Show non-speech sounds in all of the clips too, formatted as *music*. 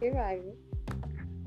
que vai, viu?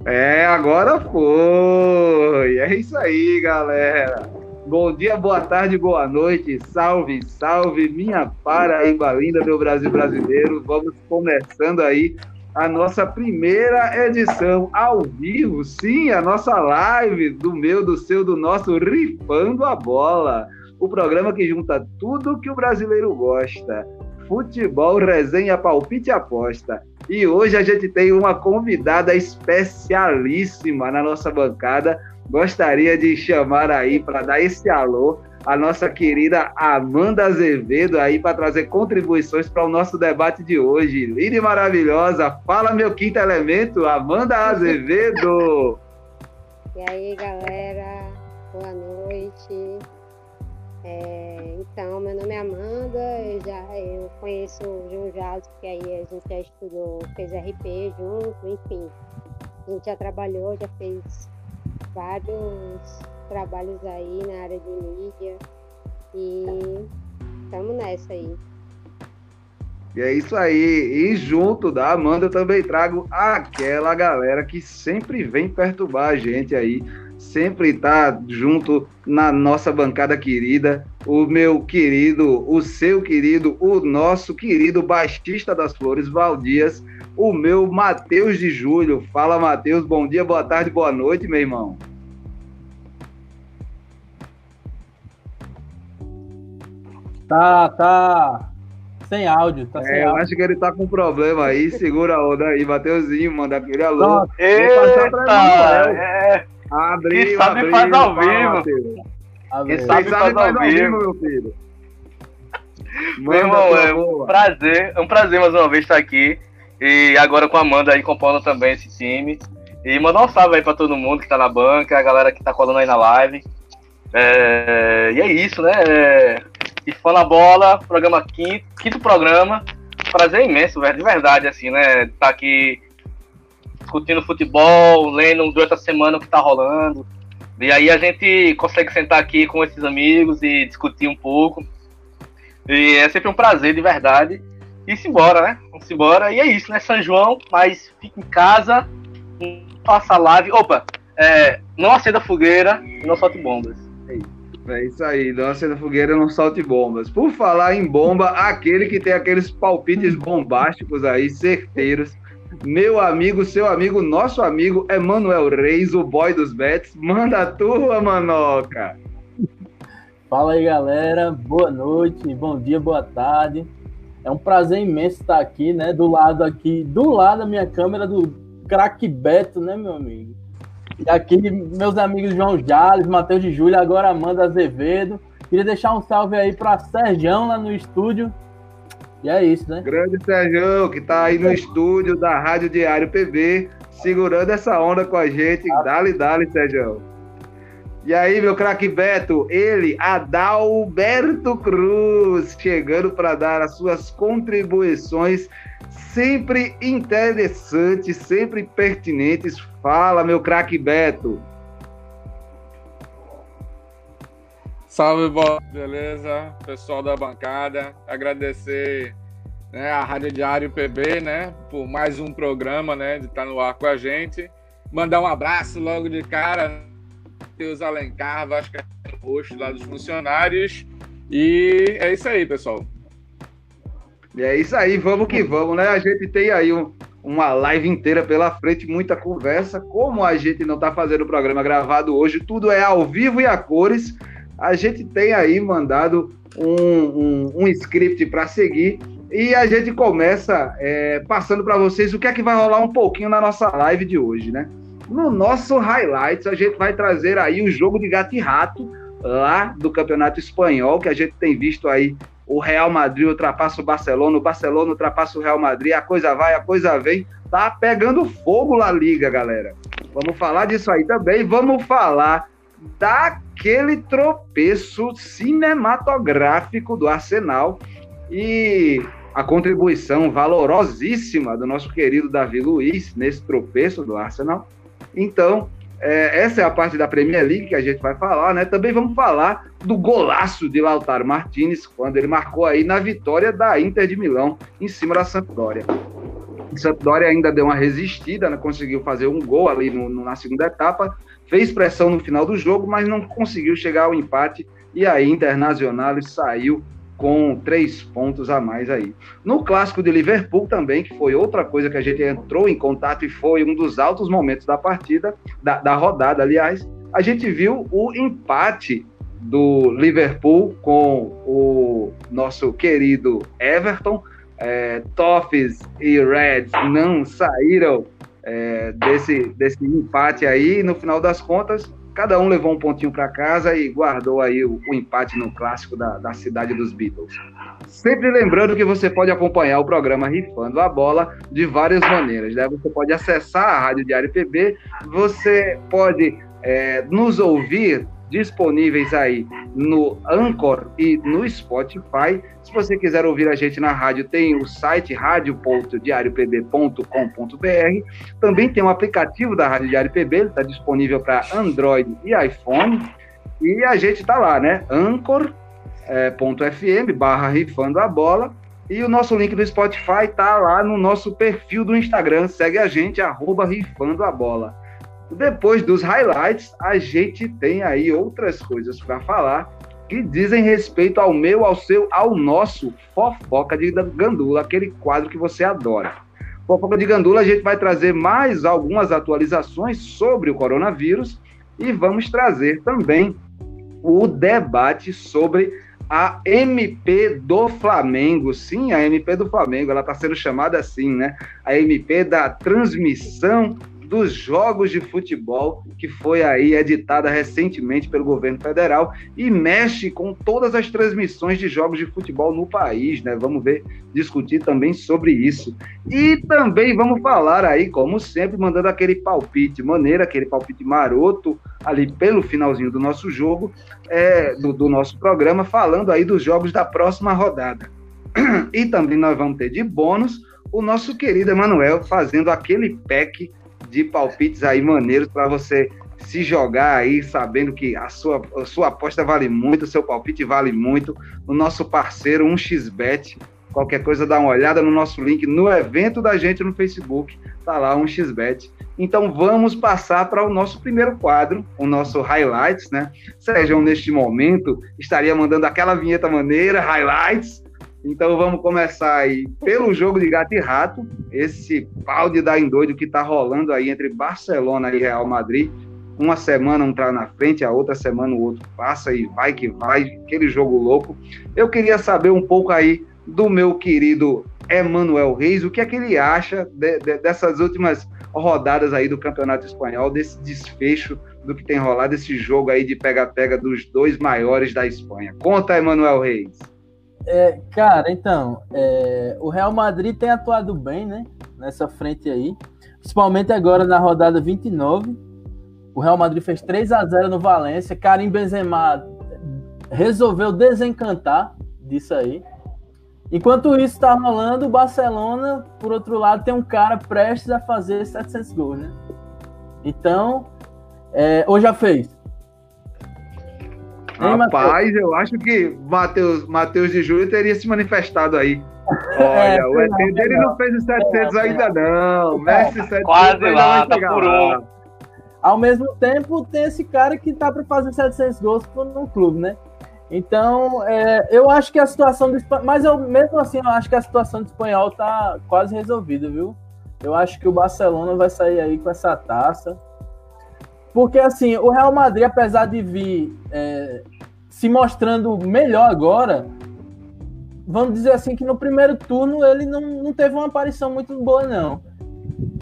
É, agora foi. É isso aí, galera. Bom dia, boa tarde, boa noite. Salve, salve, minha Paraíba linda, meu Brasil brasileiro. Vamos começando aí a nossa primeira edição ao vivo, sim, a nossa live do meu, do seu, do nosso Rifando a Bola. O programa que junta tudo que o brasileiro gosta. Futebol, resenha, palpite e aposta. E hoje a gente tem uma convidada especialíssima na nossa bancada. Gostaria de chamar aí para dar esse alô a nossa querida Amanda Azevedo aí para trazer contribuições para o nosso debate de hoje. E maravilhosa, fala meu quinto elemento, Amanda Azevedo. *laughs* E aí, galera, boa noite. É, então, meu nome é Amanda, eu já eu conheço o João Jales, porque aí a gente já estudou, fez RP junto, enfim. A gente já trabalhou, já fez vários trabalhos aí na área de mídia e estamos nessa aí. E é isso aí. E junto da Amanda eu também trago aquela galera que sempre vem perturbar a gente aí sempre está junto na nossa bancada querida, o meu querido, o seu querido, o nosso querido baixista das Flores Valdias, o meu Matheus de Julho. Fala, Matheus, bom dia, boa tarde, boa noite, meu irmão. Tá, tá sem áudio, tá é, sem eu áudio. acho que ele tá com problema aí, segura a onda aí, Mateuzinho, manda aquele alô. Eita, é... Abriu, Quem sabe abriu, faz ao fala, vivo. Matheus. Quem Quem sabe faz ao vivo. meu filho. Meu irmão, é um prazer, é um prazer mais uma vez estar aqui. E agora com a Amanda aí compondo também esse time. E mandar um salve aí pra todo mundo que tá na banca, a galera que tá colando aí na live. É, E é isso, né? É... E fã na bola, programa quinto, quinto programa. Prazer imenso, velho, de verdade, assim, né? Tá aqui discutindo futebol, lendo durante a semana o que tá rolando. E aí a gente consegue sentar aqui com esses amigos e discutir um pouco. E é sempre um prazer, de verdade. E se embora, né? Vamos embora. E é isso, né? São João, mas fique em casa, faça live. Opa, é, não acenda fogueira e não solte bombas. É isso. É isso aí, não acenda fogueira, não solte bombas. Por falar em bomba, aquele que tem aqueles palpites bombásticos aí, certeiros. Meu amigo, seu amigo, nosso amigo Emanuel Reis, o boy dos bets. Manda a tua, manoca. Fala aí, galera. Boa noite, bom dia, boa tarde. É um prazer imenso estar aqui, né? Do lado aqui, do lado da minha câmera do craque Beto, né, meu amigo? E aqui, meus amigos João Jales, Matheus de Júlia, agora Amanda Azevedo. Queria deixar um salve aí para Sergião lá no estúdio. E é isso, né? Grande Sérgio, que tá aí no estúdio da Rádio Diário PB, segurando essa onda com a gente. Dale, dale, Sérgio. E aí, meu craque Beto, ele, Adalberto Cruz, chegando para dar as suas contribuições sempre interessantes, sempre pertinentes. Fala, meu craque Beto. Salve, bola, beleza? Pessoal da bancada, agradecer né, a Rádio Diário PB, né, por mais um programa, né, de estar no ar com a gente. Mandar um abraço logo de cara, Matheus Alencar, Vasco Roxo, lá dos funcionários. E é isso aí, pessoal. E é isso aí, vamos que vamos, né? A gente tem aí um, uma live inteira pela frente, muita conversa. Como a gente não está fazendo o programa gravado hoje, tudo é ao vivo e a cores. A gente tem aí mandado um, um, um script para seguir e a gente começa é, passando para vocês o que é que vai rolar um pouquinho na nossa live de hoje, né? No nosso highlights, a gente vai trazer aí o jogo de gato e rato lá do Campeonato Espanhol, que a gente tem visto aí o Real Madrid ultrapassa o Barcelona, o Barcelona ultrapassa o Real Madrid, a coisa vai, a coisa vem, tá pegando fogo lá liga, galera. Vamos falar disso aí também, vamos falar daquele tropeço cinematográfico do Arsenal e a contribuição valorosíssima do nosso querido Davi Luiz nesse tropeço do Arsenal. Então, é, essa é a parte da Premier League que a gente vai falar, né? Também vamos falar do golaço de Lautaro Martinez, quando ele marcou aí na vitória da Inter de Milão em cima da Sampdoria. O Sampdoria ainda deu uma resistida, né? conseguiu fazer um gol ali no, no, na segunda etapa, fez pressão no final do jogo, mas não conseguiu chegar ao empate e aí Internacional saiu com três pontos a mais aí. No clássico de Liverpool também, que foi outra coisa que a gente entrou em contato e foi um dos altos momentos da partida, da, da rodada, aliás, a gente viu o empate do Liverpool com o nosso querido Everton. É, Toffees e Reds não saíram é, desse, desse empate aí. No final das contas, cada um levou um pontinho para casa e guardou aí o, o empate no clássico da, da, cidade dos Beatles. Sempre lembrando que você pode acompanhar o programa Rifando a Bola de várias maneiras. Né? Você pode acessar a Rádio Diário PB, você pode é, nos ouvir disponíveis aí no Anchor e no Spotify. Se você quiser ouvir a gente na rádio, tem o site radio.diariopb.com.br. Também tem um aplicativo da Rádio Diário PB, ele está disponível para Android e iPhone. E a gente está lá, né? Anchor.fm é, barra rifando a bola. E o nosso link do Spotify está lá no nosso perfil do Instagram. Segue a gente, arroba rifando a bola. Depois dos highlights, a gente tem aí outras coisas para falar que dizem respeito ao meu, ao seu, ao nosso fofoca de gandula, aquele quadro que você adora. Fofoca de gandula, a gente vai trazer mais algumas atualizações sobre o coronavírus e vamos trazer também o debate sobre a MP do Flamengo. Sim, a MP do Flamengo, ela está sendo chamada assim, né? A MP da transmissão dos jogos de futebol, que foi aí editada recentemente pelo governo federal e mexe com todas as transmissões de jogos de futebol no país, né? Vamos ver, discutir também sobre isso. E também vamos falar aí, como sempre, mandando aquele palpite maneiro, aquele palpite maroto ali pelo finalzinho do nosso jogo, é, do, do nosso programa, falando aí dos jogos da próxima rodada. E também nós vamos ter de bônus o nosso querido Emanuel fazendo aquele pack de palpites aí maneiros para você se jogar aí, sabendo que a sua, a sua aposta vale muito, o seu palpite vale muito. O nosso parceiro, 1xBet. Qualquer coisa, dá uma olhada no nosso link no evento da gente no Facebook. Tá lá, 1xBet. Então vamos passar para o nosso primeiro quadro, o nosso highlights, né? Sérgio, neste momento, estaria mandando aquela vinheta maneira, highlights, então vamos começar aí pelo jogo de gato e rato, esse pau de dar em doido que está rolando aí entre Barcelona e Real Madrid. Uma semana um tá na frente, a outra semana o outro passa e vai que vai, aquele jogo louco. Eu queria saber um pouco aí do meu querido Emanuel Reis, o que é que ele acha de, de, dessas últimas rodadas aí do Campeonato Espanhol, desse desfecho do que tem rolado, esse jogo aí de pega-pega dos dois maiores da Espanha. Conta, Emanuel Reis. É, cara, então, é, o Real Madrid tem atuado bem, né? Nessa frente aí. Principalmente agora na rodada 29. O Real Madrid fez 3 a 0 no Valência. Karim Benzema resolveu desencantar disso aí. Enquanto isso está rolando, o Barcelona, por outro lado, tem um cara prestes a fazer 700 gols, né? Então, é, ou já fez? Rapaz, eu acho que Matheus, Matheus de Júlio teria se manifestado aí. Olha, *laughs* é, o ET não, dele não, fez os 700 é, ainda não. Messi 700 Quase lá, tá por um. Ao mesmo tempo, tem esse cara que tá para fazer 700 gols no clube, né? Então, é, eu acho que a situação do mas eu mesmo assim eu acho que a situação do espanhol tá quase resolvida, viu? Eu acho que o Barcelona vai sair aí com essa taça. Porque, assim, o Real Madrid, apesar de vir é, se mostrando melhor agora, vamos dizer assim que no primeiro turno ele não, não teve uma aparição muito boa, não.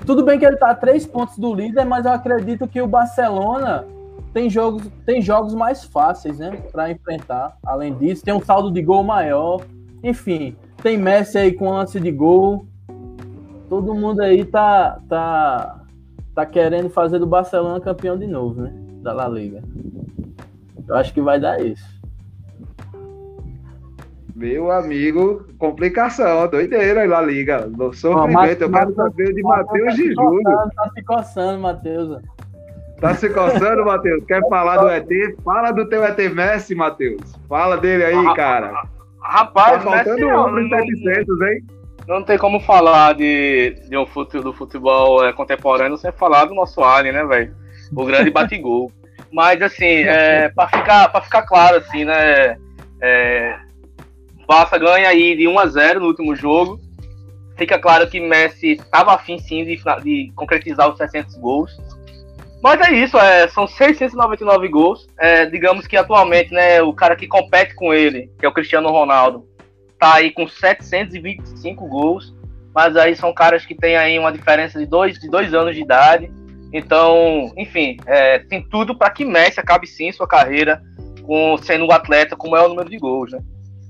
Tudo bem que ele está a três pontos do líder, mas eu acredito que o Barcelona tem jogos, tem jogos mais fáceis, né, para enfrentar. Além disso, tem um saldo de gol maior. Enfim, tem Messi aí com lance de gol. Todo mundo aí tá, tá tá querendo fazer do Barcelona campeão de novo, né? Da La Liga. Eu acho que vai dar isso. Meu amigo, complicação, doideira aí La Liga. No sofrimento, eu quero saber de Matheus de Júlio. Tá se coçando, Matheus. Tá se coçando, Matheus? Quer falar do ET? Fala do teu ET Messi, Matheus. Fala dele aí, cara. Rapaz, tá faltando Messi, um 700, hein? Não tem como falar de, de um futebol, do futebol é, contemporâneo sem falar do nosso Alien, né, velho? O grande *laughs* batigol. Mas, assim, é, para ficar, pra ficar claro, assim, né? É, Barça ganha aí de 1 a 0 no último jogo. Fica claro que Messi estava afim, sim, de, de concretizar os 600 gols. Mas é isso, é, são 699 gols. É, digamos que atualmente, né, o cara que compete com ele, que é o Cristiano Ronaldo, tá aí com 725 gols, mas aí são caras que têm aí uma diferença de dois, de dois anos de idade. Então, enfim, é, tem tudo para que Messi acabe sim sua carreira com sendo um atleta com o maior número de gols, né?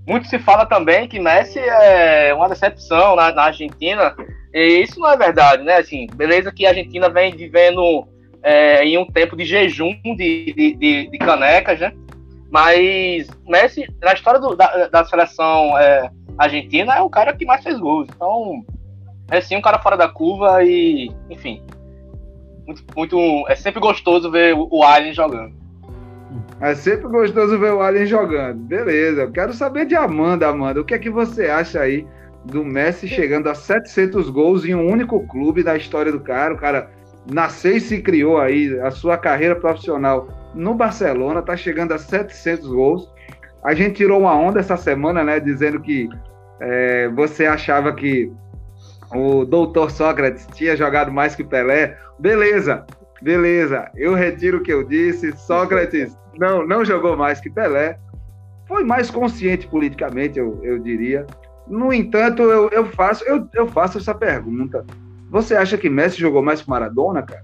Muito se fala também que Messi é uma decepção na, na Argentina, e isso não é verdade, né? Assim, beleza que a Argentina vem vivendo é, em um tempo de jejum de, de, de, de canecas, né? Mas Messi, na história do, da, da, seleção é, argentina, é o cara que mais fez gols. Então, é sim um cara fora da curva e, enfim, muito, muito é sempre gostoso ver o, o Alien jogando. É sempre gostoso ver o Alien jogando. Beleza, quero saber de Amanda, Amanda. O que é que você acha aí do Messi chegando a 700 gols em um único clube da história do cara? O cara nasceu e se criou aí, a sua carreira profissional no Barcelona, tá chegando a 700 gols. A gente tirou uma onda essa semana, né, dizendo que é, você achava que o doutor Sócrates tinha jogado mais que Pelé. Beleza, beleza, eu retiro o que eu disse. Sócrates não, não jogou mais que Pelé. Foi mais consciente politicamente, eu, eu diria. No entanto, eu, eu, faço, eu, eu faço essa pergunta. Você acha que Messi jogou mais que Maradona, cara?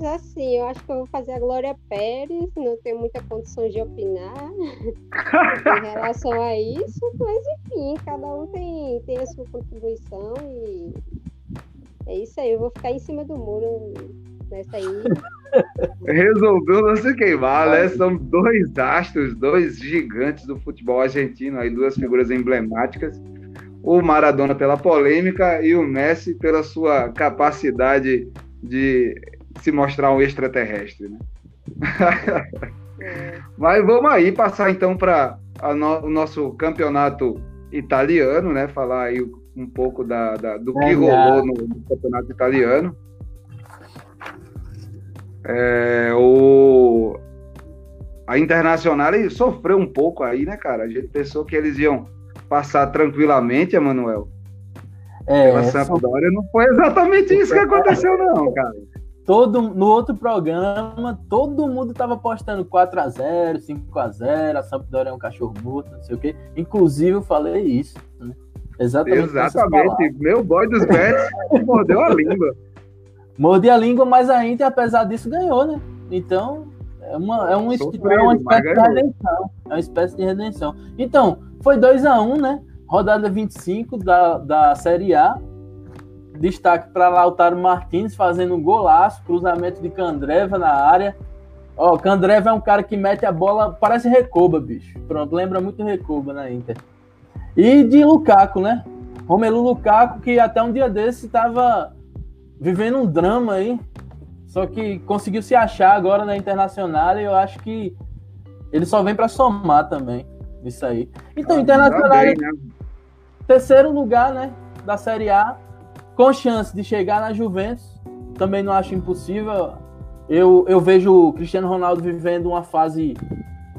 Assim, eu acho que eu vou fazer a Glória Pérez, não tenho muita condição de opinar *laughs* em relação a isso, mas enfim, cada um tem, tem a sua contribuição e é isso aí, eu vou ficar em cima do muro nessa aí. Resolveu não se queimar, né? São dois astros, dois gigantes do futebol argentino, aí duas figuras emblemáticas o Maradona pela polêmica e o Messi pela sua capacidade de se mostrar um extraterrestre. Né? É. *laughs* Mas vamos aí passar então para no, o nosso campeonato italiano, né? Falar aí um pouco da, da do que rolou no, no, campeonato italiano. É, o, a Internacional sofreu um pouco aí, né, cara? A gente pensou que eles iam passar tranquilamente, Emanuel. É, Pela Sampdoria, não foi exatamente isso que aconteceu, não, cara. Todo, no outro programa, todo mundo tava postando 4x0, 5x0, a Sampdoria é um cachorro morto, não sei o quê. Inclusive, eu falei isso, né? Exatamente. Exatamente. Meu boy dos Betis *laughs* mordeu a língua. Mordeu a língua, mas ainda, apesar disso, ganhou, né? Então, é uma, é uma, é uma espécie de redenção. É uma espécie de redenção. Então, foi 2 a 1 um, né? Rodada 25 da, da Série A. Destaque para Lautaro Martins fazendo um golaço, cruzamento de Candreva na área. Ó, Candreva é um cara que mete a bola, parece Recoba, bicho. Pronto, lembra muito Recoba na Inter. E de Lukaku, né? Romelu Lukaku, que até um dia desse estava vivendo um drama aí, só que conseguiu se achar agora na Internacional e eu acho que ele só vem para somar também isso aí. Então, ah, Internacional, bem, né? terceiro lugar, né, da Série A, com chance de chegar na Juventus. Também não acho impossível. Eu, eu vejo o Cristiano Ronaldo vivendo uma fase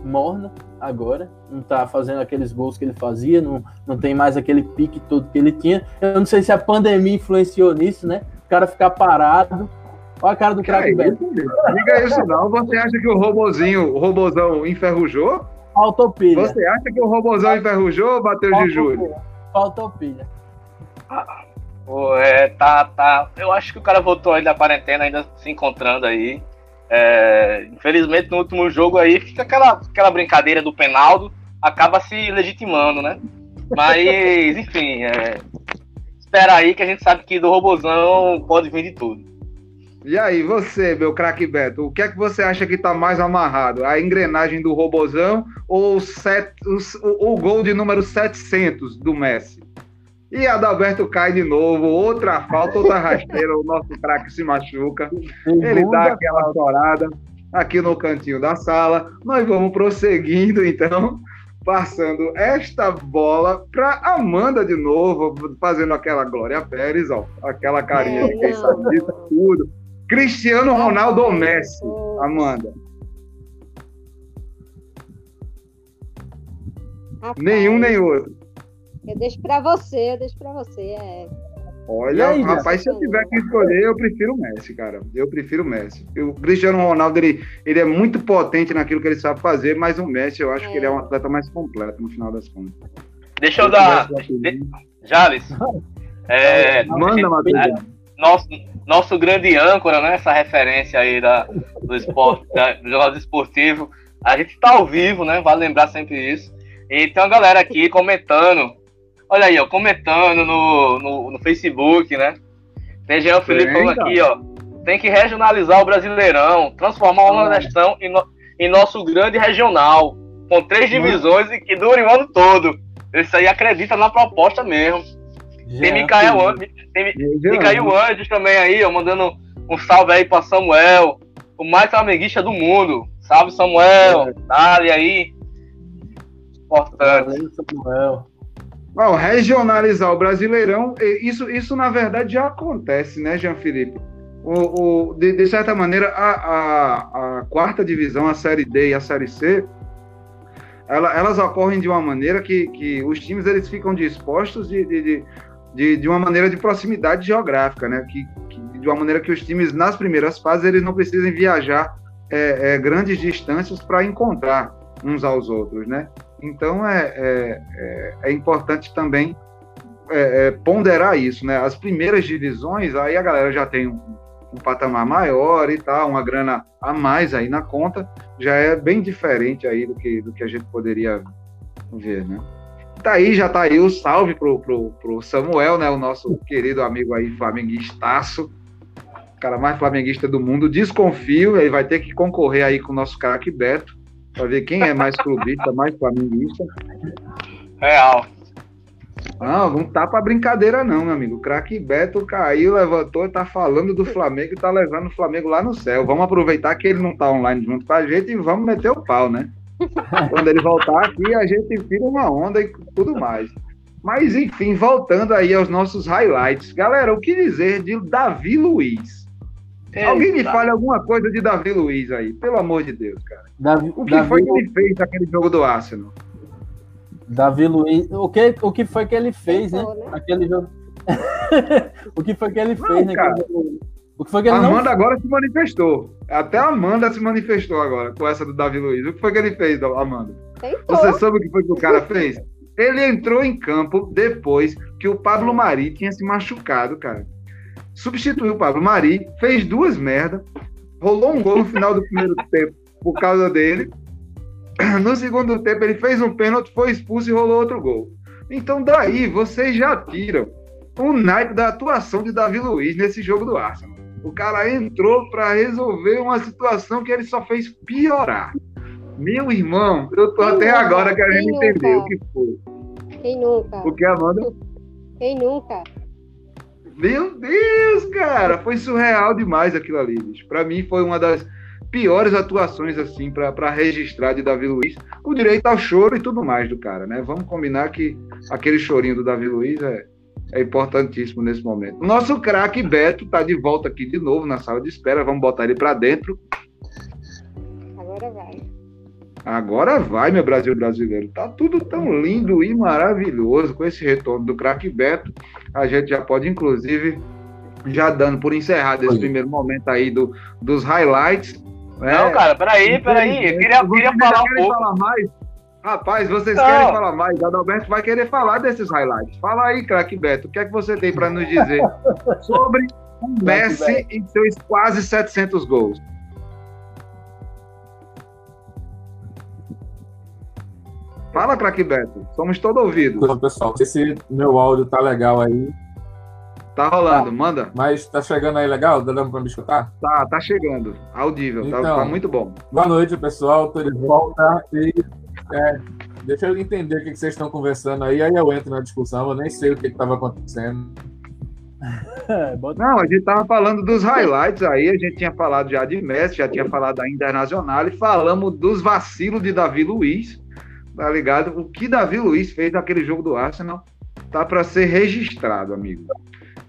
morna agora, não tá fazendo aqueles gols que ele fazia, não, não tem mais aquele pique todo que ele tinha. Eu não sei se a pandemia influenciou nisso, né? O cara ficar parado. Olha a cara do craque Beto. Diga isso não, você acha que o robozinho, o robozão enferrujou? Faltou pilha. Você acha que o robôzão enferrujou ou bateu de Júlio? Faltou pilha. Ah, é, tá, tá. Eu acho que o cara voltou aí da quarentena, ainda se encontrando aí. É, infelizmente, no último jogo aí, fica aquela, aquela brincadeira do Penaldo, acaba se legitimando, né? Mas, *laughs* enfim, é, espera aí que a gente sabe que do robôzão pode vir de tudo. E aí, você, meu craque Beto, o que é que você acha que tá mais amarrado? A engrenagem do robozão ou o, set, o, o gol de número 700 do Messi? E Adalberto cai de novo, outra falta, outra rasteira, o nosso craque se machuca. Ele dá aquela chorada aqui no cantinho da sala. Nós vamos prosseguindo, então, passando esta bola para Amanda de novo, fazendo aquela Glória Pérez, ó, aquela carinha É, de quem não, sabe disso tudo. Cristiano Ronaldo ou Messi. Amanda? Nenhum nem outro. Eu deixo pra você, eu deixo pra você. É. Olha, aí, rapaz, se eu tiver que escolher, eu prefiro o Messi, cara. Eu prefiro o Messi. O Cristiano Ronaldo, ele, ele é muito potente naquilo que ele sabe fazer, mas o Messi, eu acho É. que ele é um atleta mais completo no final das contas. Deixa eu Se dar. escolher- Jales. *laughs* É, Manda, *laughs* Matheus. nosso, nosso grande âncora, né? Essa referência aí da, do esporte, da, do jornalismo esportivo. A gente está ao vivo, né? Vale lembrar sempre isso. E tem uma galera aqui comentando. Olha aí, ó, comentando no, no, no Facebook, né? Tem Jean Felipe falando aqui, ó. Tem que regionalizar o Brasileirão, transformar o Nordestão em, no- em nosso grande regional, com três divisões e que dure o ano todo. Isso aí acredita na proposta mesmo. Tem Micael Andes, tem, Micael Andes também aí, ó, mandando um salve aí pra Samuel, o mais flamenguista do mundo. Salve, Samuel. Dale aí. Importante. Valeu, Samuel. Ó, regionalizar o Brasileirão, isso, isso na verdade já acontece, né, Jean Felipe? O, o- de, de certa maneira, a, a, a quarta divisão, a Série D e a Série C, ela- elas ocorrem de uma maneira que, que os times eles ficam dispostos de, de, de, de, de uma maneira de proximidade geográfica, né? Que, que- de uma maneira que os times, nas primeiras fases, eles não precisem viajar é, é, grandes distâncias para encontrar uns aos outros, né? Então é, é, é, é importante também é, é, ponderar isso, né? As primeiras divisões, aí a galera já tem um, um patamar maior e tal, uma grana a mais aí na conta, já é bem diferente aí do que, do que a gente poderia ver, né? Tá aí, já tá aí o salve pro, pro, pro Samuel, né? O nosso querido amigo aí, flamenguistaço, cara mais flamenguista do mundo. Desconfio, ele vai ter que concorrer aí com o nosso craque Beto, para ver quem é mais clubista, mais flamenguista. Real. Não, não tá pra brincadeira, não, meu amigo. O craque Beto caiu, levantou, tá falando do Flamengo e tá levando o Flamengo lá no céu. Vamos aproveitar que ele não tá online junto com a gente e vamos meter o pau, né? *laughs* Quando ele voltar aqui, a gente tira uma onda e tudo mais. Mas, enfim, voltando aí aos nossos highlights. Galera, o que dizer de Davi Luiz? Alguém me Eita. fale alguma coisa de Davi Luiz aí, pelo amor de Deus, cara. Davi, O que Davi, foi que ele fez naquele jogo do Arsenal? Davi Luiz. O que, o que foi que ele fez, né? Né? Aquele *laughs* jogo. o que foi que ele Não, fez, né? cara. O que foi que A ele não Amanda agora se manifestou. Até a Amanda se manifestou agora com essa do Davi Luiz. O que foi que ele fez, Amanda? Tentou. Você sabe o que foi que o cara fez? Ele entrou em campo depois que o Pablo Mari tinha se machucado, cara. Substituiu o Pablo Mari, fez duas merdas, rolou um gol no final do primeiro *laughs* tempo por causa dele. No segundo tempo, ele fez um pênalti, foi expulso e rolou outro gol. Então, daí, vocês já tiram o naipe da atuação de Davi Luiz nesse jogo do Arsenal. O cara entrou para resolver uma situação que ele só fez piorar. Meu irmão, eu tô Quem até nunca? agora querendo Quem entender nunca? o que foi. Quem nunca? O que, Amanda? Quem nunca? Meu Deus, cara, foi surreal demais aquilo ali, bicho. Pra mim foi uma das piores atuações, assim, pra registrar de Davi Luiz. O direito ao choro e tudo mais do cara, né? Vamos combinar que aquele chorinho do Davi Luiz é, é importantíssimo nesse momento. Nosso craque Beto tá de volta aqui de novo na sala de espera. Vamos botar ele pra dentro. Agora vai. Agora vai, meu Brasil brasileiro. Tá tudo tão lindo e maravilhoso com esse retorno do craque Beto. A gente já pode, inclusive, já dando por encerrado esse Oi. primeiro momento aí do, dos highlights. né? Não, cara, peraí, peraí. Eu queria, Vocês queria falar um querem pouco. falar mais? Rapaz, vocês Não. querem falar mais? Adalberto vai querer falar desses highlights. Fala aí, craque Beto, o que é que você tem para nos dizer *laughs* sobre o Messi e seus quase 700 gols? Fala, craque Beto. Somos todo ouvido. Então, pessoal, esse meu áudio tá legal aí, Tá rolando, manda. mas tá chegando aí legal? Tá dando pra me escutar? Tá, tá chegando. Audível, tá, Então. tá muito bom. Boa noite, pessoal. Tô de volta e é, deixa eu entender o que que vocês estão conversando aí, aí eu entro na discussão. Eu nem sei o que estava acontecendo. *laughs* Não, a gente tava falando dos highlights aí, a gente tinha falado já de Messi, já tinha falado da Internacional e falamos dos vacilos de Davi Luiz, tá ligado? O que Davi Luiz fez naquele jogo do Arsenal tá para ser registrado, amigo.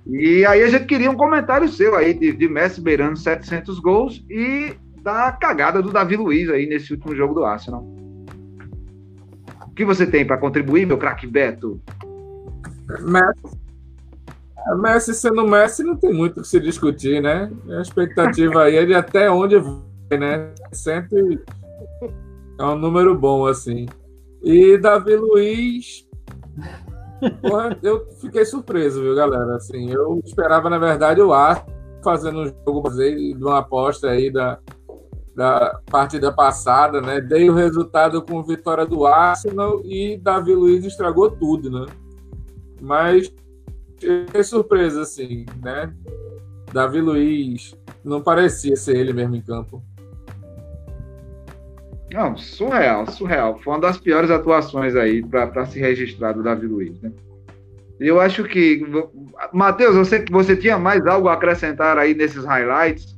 E aí a gente queria um comentário seu aí de, de Messi beirando 700 gols e da cagada do Davi Luiz aí nesse último jogo do Arsenal. O que você tem para contribuir, meu craque Beto? Messi. Messi sendo Messi não tem muito o que se discutir, né? A expectativa aí é de até onde vai, né? Sempre é um número bom, assim. E Davi Luiz. Porra, eu fiquei surpreso, viu, galera? Assim, eu esperava, na verdade, o Ar fazendo um jogo de uma aposta aí da, da partida passada, né? Dei o resultado com vitória do Arsenal e Davi Luiz estragou tudo, né? Mas fiquei surpresa, assim, né? Davi Luiz não parecia ser ele mesmo em campo. Não, surreal, surreal. Foi uma das piores atuações aí para se registrar do Davi Luiz, né? Eu acho que. Matheus, você, você tinha mais algo a acrescentar aí nesses highlights?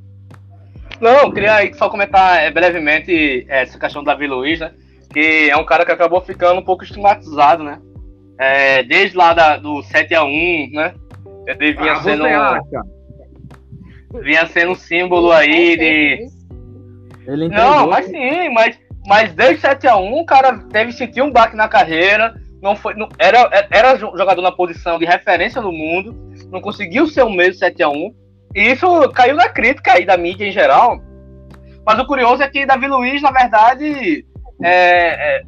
Não, queria só comentar é, brevemente é, essa questão do Davi Luiz, né? Que é um cara que acabou ficando um pouco estigmatizado, né? É, desde lá da, do 7x1, né? Ele vinha ah, sendo. Vinha sendo um símbolo aí de. Ele não, mas sim, mas, mas desde 7x1 o cara deve sentir um baque na carreira. Não foi, não, era, era jogador na posição de referência no mundo, não conseguiu ser o mesmo 7x1. E isso caiu na crítica aí da mídia em geral. Mas o curioso é que Davi Luiz, na verdade, é, é,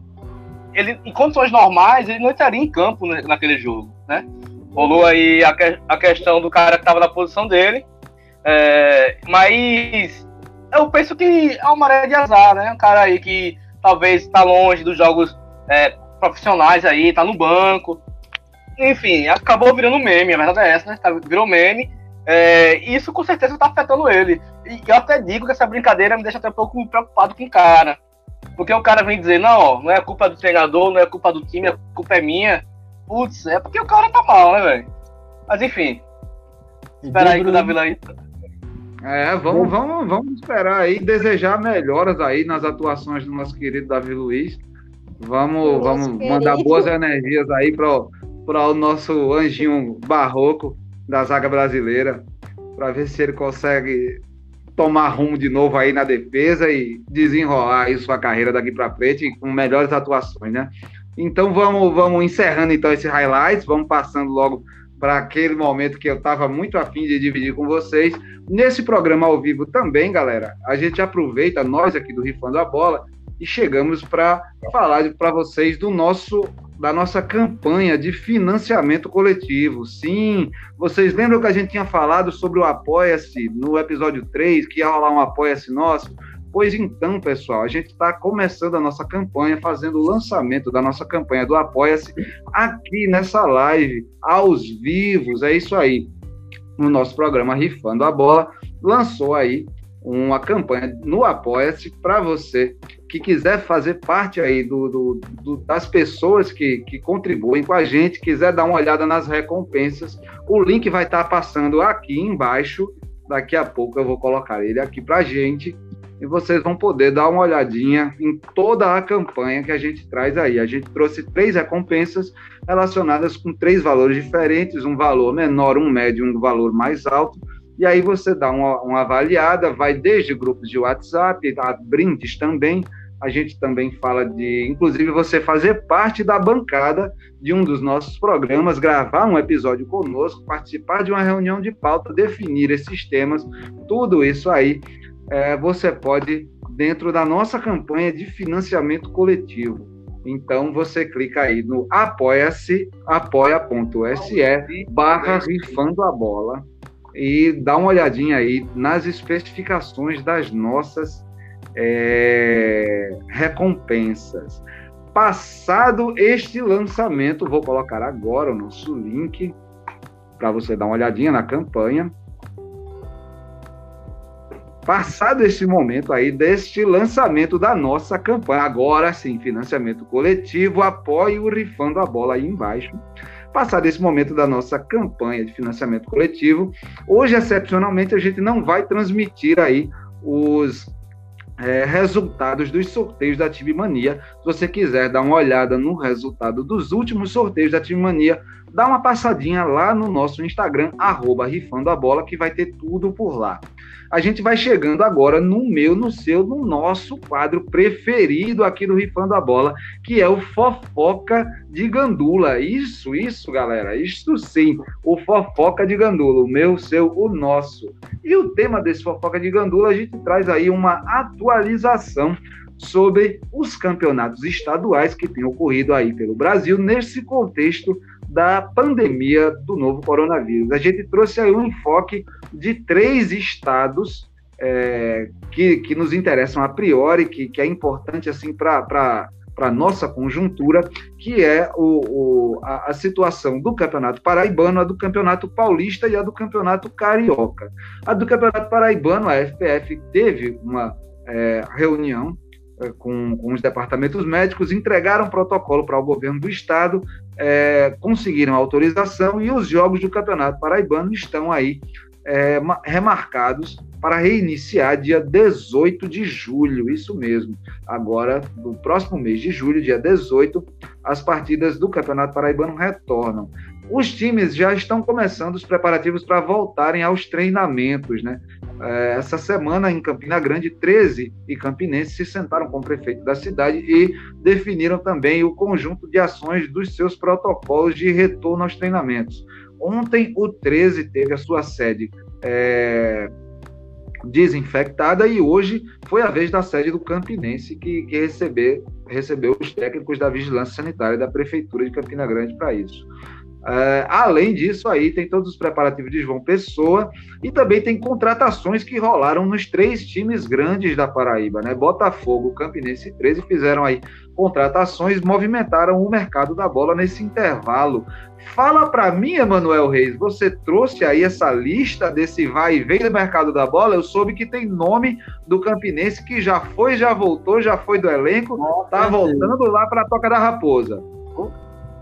ele, em condições normais, ele não estaria em campo naquele jogo, né? Rolou aí a, que, a questão do cara que estava na posição dele. É, mas eu penso que é uma maré de azar, né? Um cara aí que talvez está longe dos jogos é, profissionais aí, tá no banco. Enfim, acabou virando meme, a verdade é essa, né? Tá, virou meme. É, isso com certeza está afetando ele. E eu até digo que essa brincadeira me deixa até um pouco preocupado com o cara. Porque o cara vem dizer, não, ó, não é culpa do treinador, não é culpa do time, a culpa é minha. Putz, é porque o cara tá mal, né, velho? Mas enfim. Espera aí que o Davi aí. É, vamos, vamos, vamos esperar aí, desejar melhoras aí nas atuações do nosso querido Davi Luiz. Vamos, vamos mandar boas energias aí para o nosso anjinho barroco da zaga brasileira, para ver se ele consegue tomar rumo de novo aí na defesa e desenrolar aí sua carreira daqui para frente com melhores atuações, né? Então vamos, vamos encerrando então esse highlights, vamos passando logo para aquele momento que eu estava muito afim de dividir com vocês. Nesse programa ao vivo também, galera, a gente aproveita, nós aqui do Rifando a Bola, e chegamos para falar para vocês do nosso da nossa campanha de financiamento coletivo. Sim, vocês lembram que a gente tinha falado sobre o Apoia-se no episódio 3, que ia rolar um Apoia-se nosso? Pois então, pessoal, a gente está começando a nossa campanha, fazendo o lançamento da nossa campanha do Apoia-se aqui nessa live, aos vivos, é isso aí. No nosso programa Rifando a Bola, lançou aí uma campanha no Apoia-se para você que quiser fazer parte aí do, do, do, das pessoas que, que contribuem com a gente, quiser dar uma olhada nas recompensas, o link vai estar tá passando aqui embaixo. Daqui a pouco eu vou colocar ele aqui para gente e vocês vão poder dar uma olhadinha em toda a campanha que a gente traz aí. A gente trouxe três recompensas relacionadas com três valores diferentes: um valor menor, um médio, um valor mais alto e aí você dá uma, uma avaliada, vai desde grupos de WhatsApp, a brindes também. A gente também fala de, inclusive, você fazer parte da bancada de um dos nossos programas, gravar um episódio conosco, participar de uma reunião de pauta, definir esses temas, tudo isso aí é, você pode dentro da nossa campanha de financiamento coletivo. Então você clica aí no apoia-se, apoia.se barra rifando a bola e dá uma olhadinha aí nas especificações das nossas é, recompensas. Passado este lançamento, vou colocar agora o nosso link para você dar uma olhadinha na campanha. Passado esse momento aí deste lançamento da nossa campanha, agora sim, financiamento coletivo, apoie o Rifando a Bola aí embaixo passado esse momento da nossa campanha de financiamento coletivo, hoje, excepcionalmente, a gente não vai transmitir aí os, é, resultados dos sorteios da Time Mania. Se você quiser dar uma olhada no resultado dos últimos sorteios da Time Mania, dá uma passadinha lá no nosso Instagram, arroba Rifando a Bola, que vai ter tudo por lá. A gente vai chegando agora no meu, no seu, no nosso quadro preferido aqui do Rifando a Bola, que é o Fofoca de Gandula. Isso, isso, galera, isso sim, o Fofoca de Gandula, o meu, o seu, o nosso. E o tema desse Fofoca de Gandula, a gente traz aí uma atualização sobre os campeonatos estaduais que têm ocorrido aí pelo Brasil nesse contexto da pandemia do novo coronavírus. A gente trouxe aí um enfoque de três estados é, que, que nos interessam a priori, que, que é importante assim para para nossa conjuntura, que é o, o a, a, situação do Campeonato Paraibano, a do Campeonato Paulista e a do Campeonato Carioca. A do Campeonato Paraibano, a FPF teve uma é, reunião com, com, os departamentos médicos, entregaram protocolo para o governo do estado, é, conseguiram autorização e os jogos do Campeonato Paraibano estão aí é, remarcados para reiniciar dia 18 de julho, isso mesmo. Agora, no próximo mês de julho, dia 18, as partidas do Campeonato Paraibano retornam. Os times já estão começando os preparativos para voltarem aos treinamentos, né? É, essa semana, em Campina Grande, 13 e campinenses se sentaram com o prefeito da cidade e definiram também o conjunto de ações dos seus protocolos de retorno aos treinamentos. Ontem, o 13 teve a sua sede é, desinfectada e hoje foi a vez da sede do Campinense que, que recebeu os técnicos da Vigilância Sanitária da Prefeitura de Campina Grande para isso. É, além disso, aí tem todos os preparativos de João Pessoa e também tem contratações que rolaram nos três times grandes da Paraíba, né? Botafogo, Campinense e 13 fizeram aí contratações, movimentaram o mercado da bola nesse intervalo. Fala para mim, Emanuel Reis, você trouxe aí essa lista desse vai e vem do mercado da bola? Eu soube que tem nome do Campinense que já foi, já voltou, já foi do elenco, tá voltando lá para a Toca da Raposa.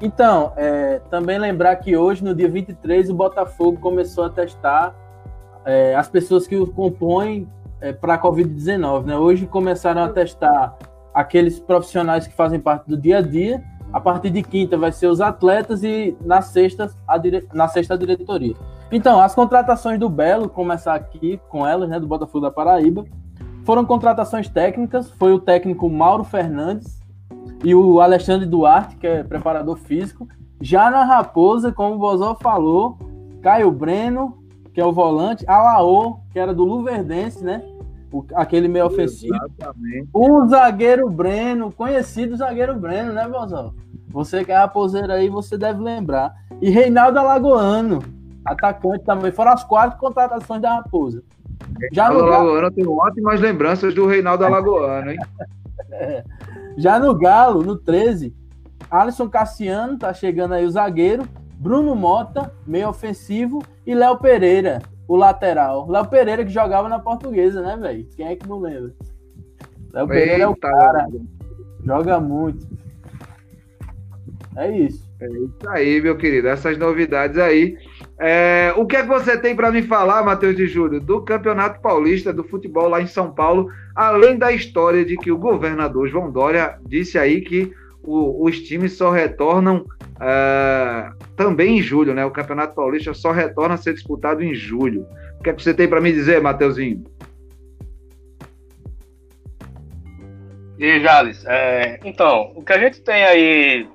Então, é, também lembrar que hoje, no dia 23, o Botafogo começou a testar é, as pessoas que o compõem é, para a Covid-19. Né? Hoje começaram a testar aqueles profissionais que fazem parte do dia a dia. A partir de quinta vai ser os atletas e na sexta a, dire... na sexta a diretoria. Então, as contratações do Belo, começar aqui com elas, né, do Botafogo da Paraíba, foram contratações técnicas. Foi o técnico Mauro Fernandes, e o Alexandre Duarte, que é preparador físico. Já na Raposa, como o Bozó falou, Caio Breno, que é o volante, Alaô, que era do Luverdense, né? O, aquele meio ofensivo. Exatamente. O zagueiro Breno, conhecido zagueiro Breno, né, Bozó? Você que é raposeiro aí, você deve lembrar. E Reinaldo Alagoano, atacante também. Foram as quatro contratações da Raposa. Já Reinaldo no... Alagoano, eu tenho ótimas lembranças do Reinaldo *laughs* Alagoano, hein? é. Já no Galo, no 13, Alisson Cassiano, tá chegando aí o zagueiro, Bruno Mota, meio ofensivo, e Léo Pereira, o lateral. Léo Pereira que jogava na portuguesa, né, velho? Quem é que não lembra? Léo Pereira é o cara. Joga muito. É isso. É isso aí, meu querido. Essas novidades aí. É, o que é que você tem para me falar, Matheus de Júlio, do Campeonato Paulista do futebol lá em São Paulo, além da história de que o governador João Dória disse aí que o, os times só retornam é, também em julho, né? O Campeonato Paulista só retorna a ser disputado em julho. O que é que você tem para me dizer, Matheusinho? E Jales, é, então, o que a gente tem aí,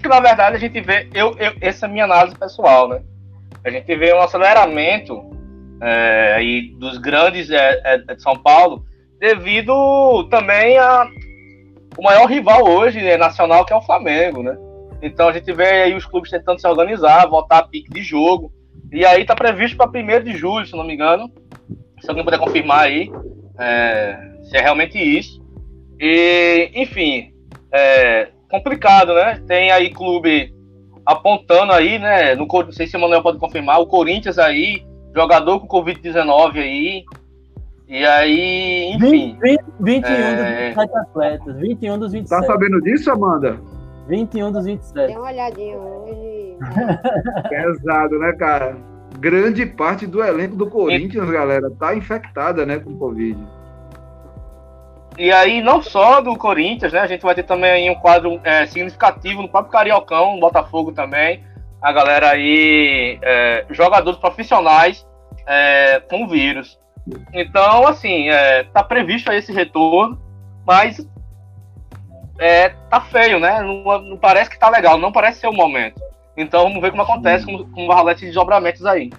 que na verdade a gente vê, eu, eu, essa é a minha análise pessoal, né? A gente vê um aceleramento é, aí dos grandes é, é, de São Paulo, devido também a o maior rival hoje né, nacional, que é o Flamengo, né? Então a gente vê aí os clubes tentando se organizar, voltar a pique de jogo. E aí tá previsto para 1 de julho, se não me engano. Se alguém puder confirmar aí é, se é realmente isso. E, enfim, é complicado, né? Tem aí clube apontando aí, né? No, não sei se o Manuel pode confirmar, o Corinthians aí, jogador com Covid-19 aí. E aí, enfim. 20, 21 é... dos 27 atletas. 21 dos 27. Tá sabendo disso, Amanda? 21 dos 27. Dê uma olhadinha hoje. *laughs* Pesado, né, cara? Grande parte do elenco do Corinthians, e... galera, tá infectada, né, com Covid. E aí, não só do Corinthians, né? A gente vai ter também um quadro é, significativo no próprio Cariocão, Botafogo também. A galera aí, é, jogadores profissionais é, com vírus. Então, assim, é, tá previsto esse retorno, mas é, tá feio, né? Não, não, parece que tá legal, não parece ser o momento. Então, vamos ver como acontece com, com o Valete de desdobramentos aí.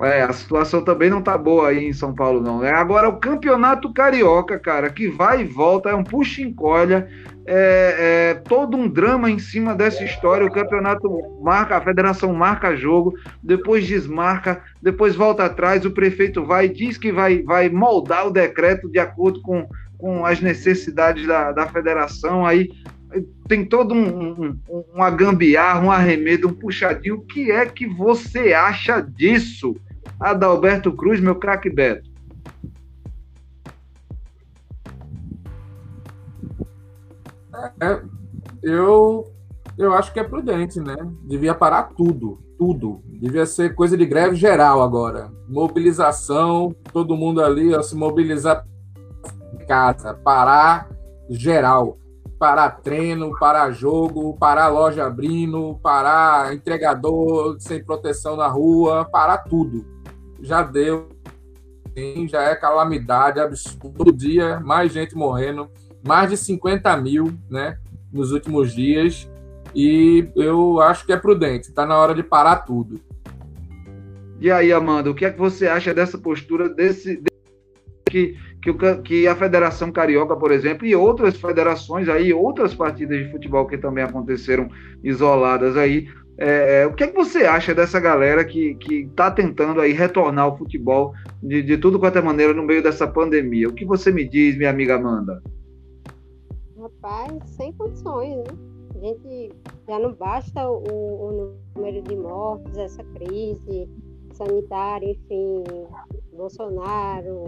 É, a situação também não tá boa aí em São Paulo, não. É agora o campeonato carioca, cara, que vai e volta, é um puxa-encolha, é, é, todo um drama em cima dessa história. O campeonato marca, a federação marca jogo, depois desmarca, depois volta atrás. O prefeito vai diz que vai, vai moldar o decreto de acordo com, com as necessidades da, da federação. Aí tem todo um, um, uma um arremedo, um puxadinho. O que é que você acha disso? Adalberto Cruz, meu craque Beto. É, eu, eu acho que é prudente, né? Devia parar tudo, tudo. Devia ser coisa de greve geral agora. Mobilização, todo mundo ali ó, se mobilizar em casa, parar geral. Parar treino, parar jogo, parar loja abrindo, parar entregador sem proteção na rua, parar tudo já deu, já é calamidade absurdo. Todo dia, mais gente morrendo, mais de 50 mil, né, nos últimos dias. E eu acho que é prudente, está na hora de parar tudo. E aí, Amanda, o que é que você acha dessa postura desse, desse que, que, que, a Federação Carioca, por exemplo, e outras federações aí, outras partidas de futebol que também aconteceram isoladas aí, é, é, o que, é que você acha dessa galera que está tentando aí retornar ao futebol de, de tudo quanto é maneira no meio dessa pandemia? O que você me diz, minha amiga Amanda? Rapaz, sem condições, né? A gente já não basta o, o número de mortes, essa crise sanitária, enfim, Bolsonaro,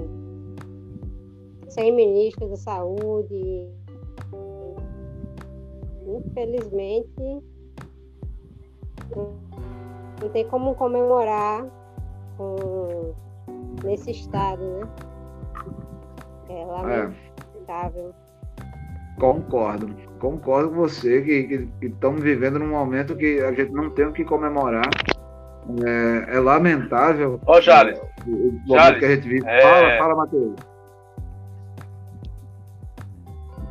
sem ministro da saúde. Infelizmente, não tem como comemorar com, nesse estado, né? É lamentável. É. Concordo, concordo com você que estamos vivendo num momento que a gente não tem o que comemorar. É, é lamentável. Ô, oh, Charles. O, o Charles, que a gente vive. É... Fala, fala, Matheus.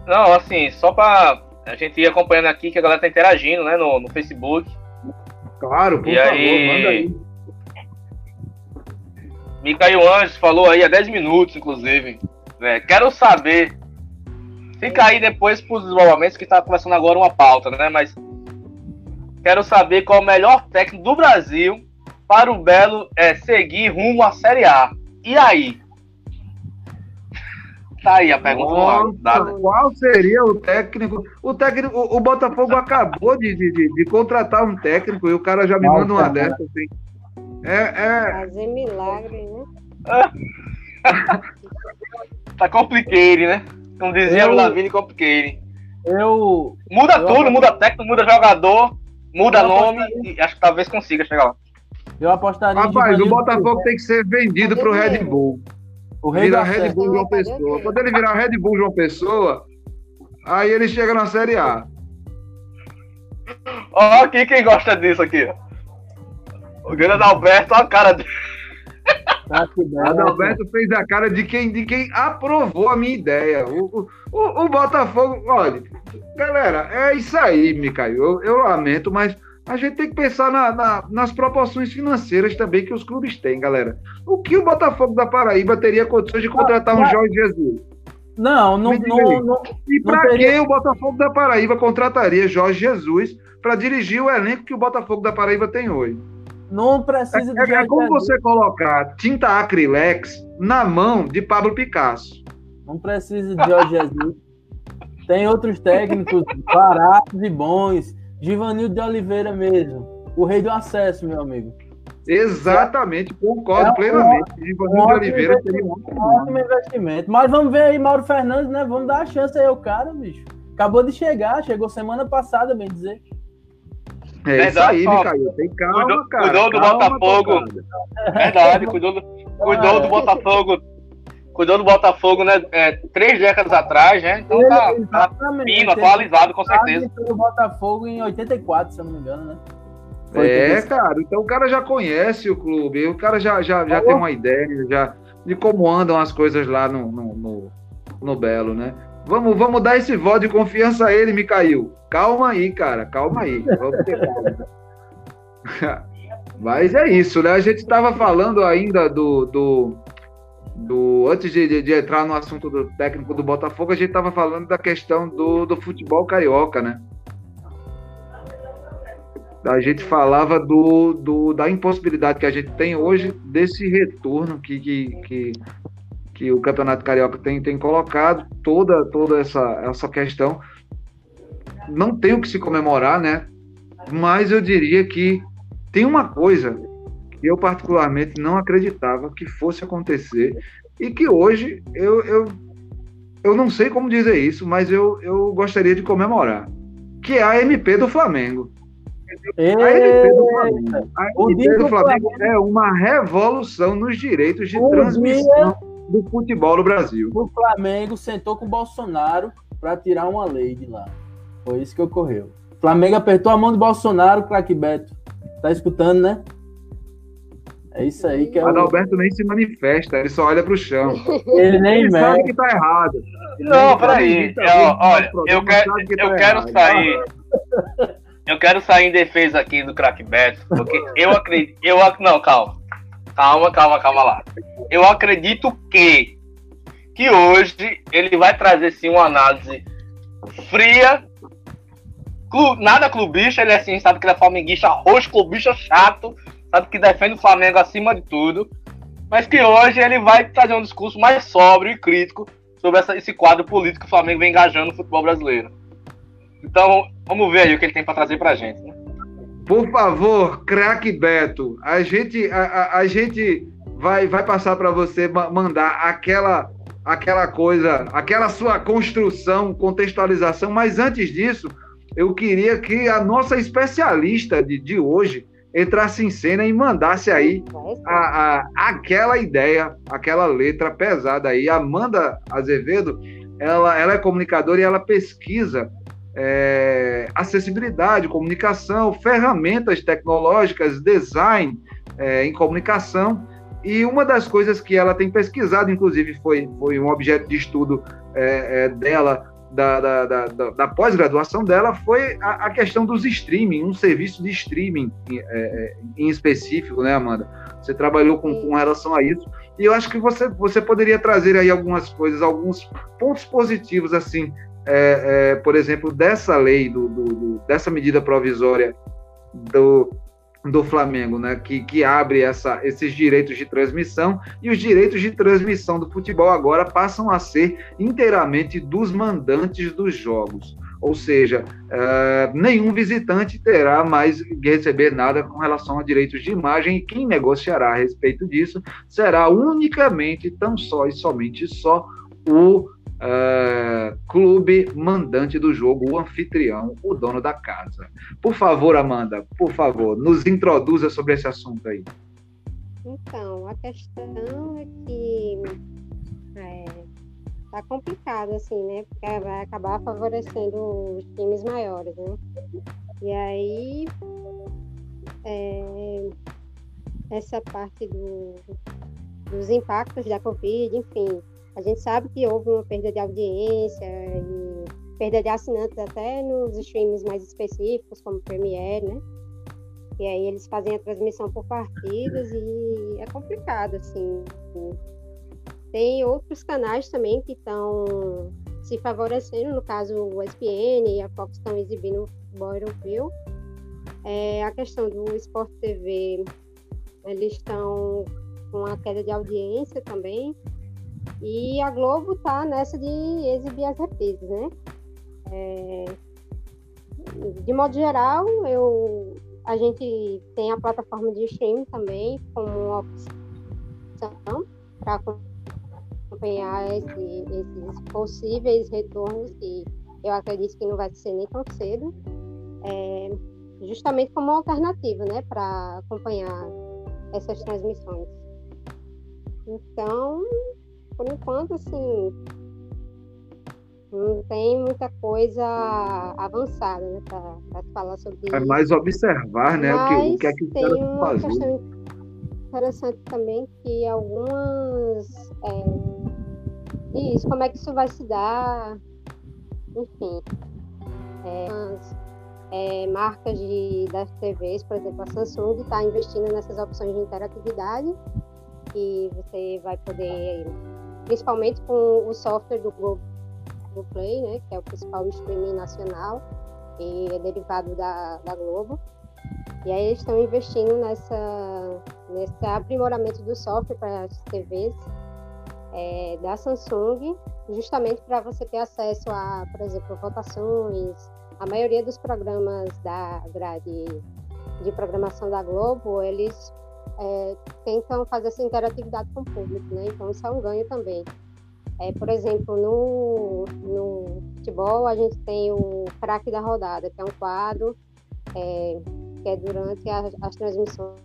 Não, assim, só para a gente ir acompanhando aqui que a galera tá interagindo, né, no, no Facebook. Claro, por e favor, aí... manda aí. Micael Anjos falou aí há 10 minutos, inclusive. É, quero saber. Fica aí depois para os desenvolvimentos que está começando agora uma pauta, né? Mas quero saber qual é o melhor técnico do Brasil para o Belo é, seguir rumo à Série A. E aí? Tá aí a pergunta Nossa, dada. Qual seria o técnico? O técnico, o, o Botafogo acabou de, de, de, contratar um técnico e o cara já me Nossa, manda uma dessas. Assim. É, é... Fazer milagre, né? *laughs* tá complicated, né? Como dizia eu, o Lavini, complicated. Eu. Muda eu tudo, muda técnico, muda jogador, muda nome e acho que talvez consiga chegar lá. Eu apostaria. Rapaz, o Botafogo tem que ser vendido pro Red Bull. O rei virar Red Bull João Pessoa. Quando ele virar Red Bull João Pessoa, aí ele chega na Série A. Ó, aqui quem gosta disso aqui. O grande Alberto, a cara dele. Adalberto fez a cara de quem, de quem aprovou a minha ideia. O, o, o Botafogo, olha, galera, é isso aí, Micael. Eu, eu lamento, mas a gente tem que pensar na, na, nas proporções financeiras também que os clubes têm, galera. O que o Botafogo da Paraíba teria condições de contratar um Jorge Jesus? Não, não, não, não, E para teria... que o Botafogo da Paraíba contrataria Jorge Jesus para dirigir o elenco que o Botafogo da Paraíba tem hoje? Não precisa de. É, é como você colocar tinta acrilex na mão de Pablo Picasso. Não precisa de Jorge Jesus. Tem outros técnicos baratos e bons Givanildo de Oliveira mesmo. O rei do acesso, meu amigo. Exatamente, concordo é plenamente. Um, Givanildo de Oliveira seria um ótimo investimento. Mas vamos ver aí, Mauro Fernandes, né? Vamos dar a chance aí ao cara, bicho. Acabou de chegar, chegou semana passada, bem dizer. É Verdade, isso aí, Micael. Tem calma, cuidou, cara. Cuidou do calma, Botafogo. Verdade, cuidou do, cuidou do Botafogo. Cuidou do Botafogo, né? É, três décadas atrás, né? Então tá, tá fino, atualizado, com certeza. Ele Botafogo em 84, se eu não me engano, né? Foi é, cara, então o cara já conhece o clube, o cara já, já, já tem uma ideia já de como andam as coisas lá no, no, no, no Belo, né? Vamos, vamos dar esse voto de confiança a ele, Micael. Calma aí, cara, calma aí. Vamos ter calma. *laughs* Mas é isso, né? A gente estava falando ainda do, do, do antes de, de, de, entrar no assunto do técnico do Botafogo, a gente estava falando da questão do, do futebol carioca, né? A gente falava do, do, da impossibilidade que a gente tem hoje desse retorno que, que, que, que o Campeonato Carioca tem, tem colocado, toda, toda essa, essa questão. Não tem o que se comemorar, né? Mas eu diria que tem uma coisa eu particularmente não acreditava que fosse acontecer e que hoje eu, eu, eu não sei como dizer isso, mas eu, eu gostaria de comemorar, que é a MP do Flamengo. A MP do Flamengo, a MP do Flamengo é uma revolução nos direitos de transmissão do futebol no Brasil. O Flamengo sentou com o Bolsonaro para tirar uma lei de lá. Foi isso que ocorreu. O Flamengo apertou a mão do Bolsonaro, craque Beto. Tá escutando, né? É isso aí que é. O Adalberto nem se manifesta, ele só olha pro chão. Ele nem ele sabe que tá errado. Não, peraí. Tá olha, eu quero, tá eu quero sair. Eu quero sair em defesa aqui do craque Beto, porque eu acredito. Eu, não, calma. Calma, calma, calma lá. Eu acredito que que hoje ele vai trazer sim uma análise fria nada clubista, ele é assim, sabe que ele é flamenguista, roxo, clubista chato, sabe que defende o Flamengo acima de tudo, mas que hoje ele vai trazer um discurso mais sóbrio e crítico sobre essa, esse quadro político que o Flamengo vem engajando no futebol brasileiro. Então, vamos ver aí o que ele tem para trazer pra gente. Né? Por favor, craque Beto, a gente, a, a, a gente vai, vai passar para você mandar aquela aquela coisa, aquela sua construção, contextualização, mas antes disso, eu queria que a nossa especialista de, de hoje entrasse em cena e mandasse aí a, a, aquela ideia, aquela letra pesada aí. Amanda Azevedo, ela, ela é comunicadora e ela pesquisa é, acessibilidade, comunicação, ferramentas tecnológicas, design é, em comunicação. E uma das coisas que ela tem pesquisado, inclusive foi, foi um objeto de estudo é, é dela da, da, da, da pós-graduação dela foi a, a, questão dos streaming, um serviço de streaming é, é, em específico, né, Amanda? Você trabalhou com, com, relação a isso. E eu acho que você, você poderia trazer aí algumas coisas, alguns pontos positivos, assim, é, é, por exemplo, dessa lei, do, do, do, dessa medida provisória do, do Flamengo, né, que, que abre essa, esses direitos de transmissão. E os direitos de transmissão do futebol agora passam a ser inteiramente dos mandantes dos jogos. Ou seja, uh, nenhum visitante terá mais que receber nada com relação a direitos de imagem. E quem negociará a respeito disso será unicamente, tão só e somente só o uh, clube mandante do jogo, o anfitrião, o dono da casa. Por favor, Amanda, por favor, nos introduza sobre esse assunto aí. Então, a questão é que é, tá complicado, assim, né? Porque vai acabar favorecendo os times maiores, né? E aí, é, essa parte do, dos impactos da Covid, enfim, a gente sabe que houve uma perda de audiência e perda de assinantes até nos streams mais específicos, como Premiere, né? E aí eles fazem a transmissão por partidas e é complicado, assim. Tem outros canais também que estão se favorecendo, no caso o ESPN e a Fox estão exibindo europeu. É, a questão do Sport TV, eles estão com a queda de audiência também, e a Globo tá nessa de exibir as reprises, né? É, de modo geral, eu, a gente tem a plataforma de streaming também como opção para acompanhar esse, esses possíveis retornos que eu acredito que não vai ser nem tão cedo, é, justamente como alternativa, né, para acompanhar essas transmissões. Então, por enquanto, assim, não tem muita coisa avançada, né, para falar sobre é mais observar, né, Mas o que, o que é que tem uma questão interessante também que algumas é, isso, como é que isso vai se dar, enfim, é, as, é, marcas de, das TVs, por exemplo, a Samsung está investindo nessas opções de interatividade e você vai poder, principalmente com o software do Google Play, né, que é o principal streaming nacional e é derivado da, da Globo. E aí eles estão investindo nessa, nesse aprimoramento do software para as TVs é, da Samsung, justamente para você ter acesso a, por exemplo, votações. A maioria dos programas da grade de programação da Globo, eles é, tentam fazer essa interatividade com o público, né? Então isso é um ganho também. É, por exemplo, no, no futebol a gente tem o craque da rodada, que é um quadro é, que é durante as, as transmissões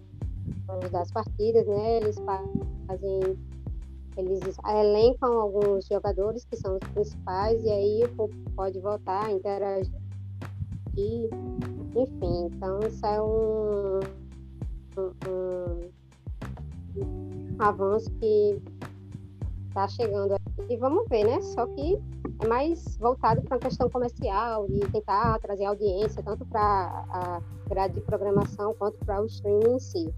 das partidas, né? Eles fazem, eles elencam alguns jogadores que são os principais e aí o público pode votar, interagir, enfim. Então isso é um, um, um avanço que está chegando e vamos ver, né? Só que é mais voltado para a questão comercial, de tentar trazer audiência, tanto para a grade de programação quanto para o streaming em si.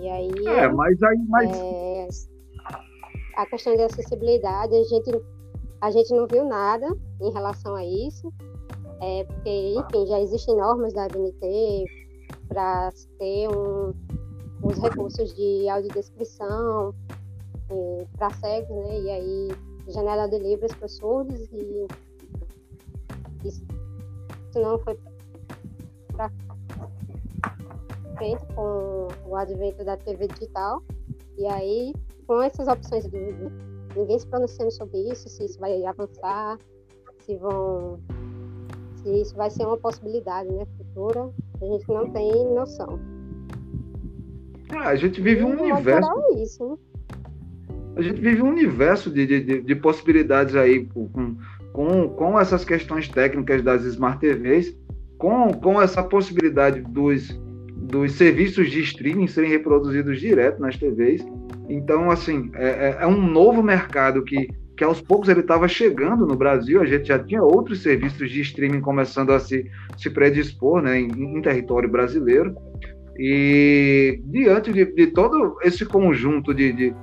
E aí. É, mas aí. Mas... É, a questão de acessibilidade, a gente, a gente não viu nada em relação a isso. É, porque, enfim, já existem normas da ABNT para ter um, os recursos de audiodescrição é, para cegos, né? E aí janela de livros para surdos e isso não foi para frente com o advento da TV digital e aí com essas opções do ninguém se pronunciando sobre isso, se isso vai avançar, se vão se isso vai ser uma possibilidade, né, futura, a gente não tem noção. Ah, a gente vive um universo. Isso, a gente vive um universo de, de, de possibilidades aí com, com, com essas questões técnicas das Smart TVs, com, com essa possibilidade dos, dos serviços de streaming serem reproduzidos direto nas TVs. Então, assim, é, é, é um novo mercado que, que aos poucos ele estava chegando no Brasil, a gente já tinha outros serviços de streaming começando a se, se predispor né, em, em território brasileiro. E diante de, de todo esse conjunto de, de,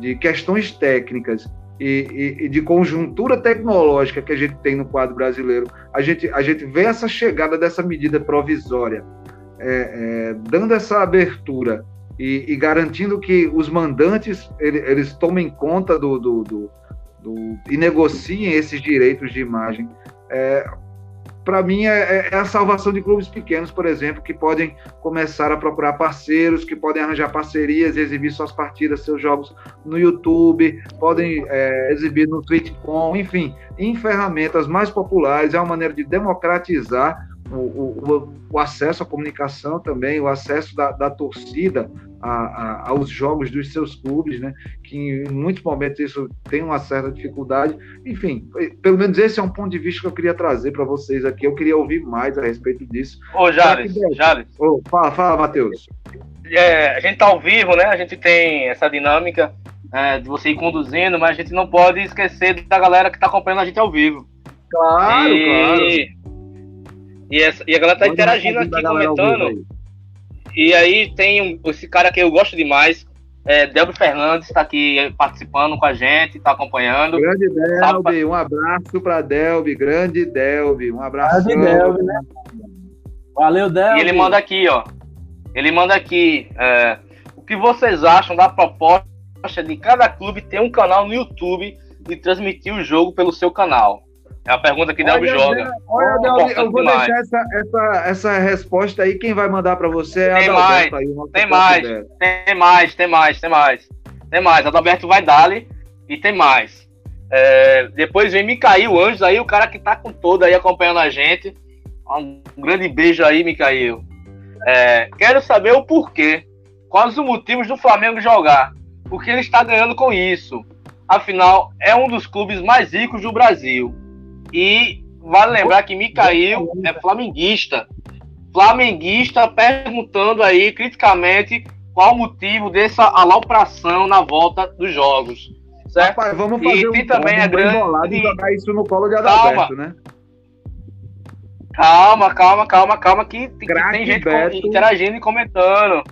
de questões técnicas e, e, e, de conjuntura tecnológica que a gente tem no quadro brasileiro, a gente, a gente vê essa chegada dessa medida provisória, é, é, dando essa abertura e, e, garantindo que os mandantes eles, tomem conta do, do, do, do, e negociem esses direitos de imagem. É, para mim, é, é, a salvação de clubes pequenos, por exemplo, que podem começar a procurar parceiros, que podem arranjar parcerias, exibir suas partidas, seus jogos no YouTube, podem é, exibir no Twitch.com, enfim, em ferramentas mais populares. É uma maneira de democratizar o, o, o, acesso à comunicação também, o acesso da, da torcida a, a, aos jogos dos seus clubes, né? que em muitos momentos isso tem uma certa dificuldade. Enfim, pelo menos esse é um ponto de vista que eu queria trazer para vocês aqui. Eu queria ouvir mais a respeito disso. Ô, Jales, Jales. Ô, fala, fala, Matheus. É, a gente está ao vivo, né? A gente tem essa dinâmica é, de você ir conduzindo, mas a gente não pode esquecer da galera que está acompanhando a gente ao vivo. Claro, e... claro. E, essa, e a galera tá Pode interagindo aqui, comentando. E aí tem esse cara que eu gosto demais, é, Fernandes está aqui participando com a gente, está acompanhando. Grande Delby, um abraço para Delby, grande Delby, um abraço. Grande Delby, né? Valeu, Delby. E ele manda aqui, ó. Ele manda aqui. É, o que vocês acham da proposta de cada clube ter um canal no YouTube e transmitir o jogo pelo seu canal? É a pergunta que Delby joga. Olha, Delby, eu vou demais. deixar essa, essa, essa resposta aí. Quem vai mandar para você é tem mais, aí, tem mais, tem mais, tem mais, tem mais. Tem mais. Adalberto vai dar-lhe e tem mais. É, depois vem Micael Anjos aí, o cara que tá com todo aí acompanhando a gente. Um grande beijo aí, Micael. É, quero saber o porquê. Quais os motivos do Flamengo jogar o que ele está ganhando com isso. Afinal, é um dos clubes mais ricos do Brasil. E vale lembrar que Micael é flamenguista. Flamenguista perguntando aí criticamente qual o motivo dessa alopração na volta dos jogos. Certo? Rapaz, vamos fazer e um também a grande. e jogar isso no colo de Adalberto, Calma. né? Calma, calma, calma, calma, que, tem gente Beto. interagindo e comentando.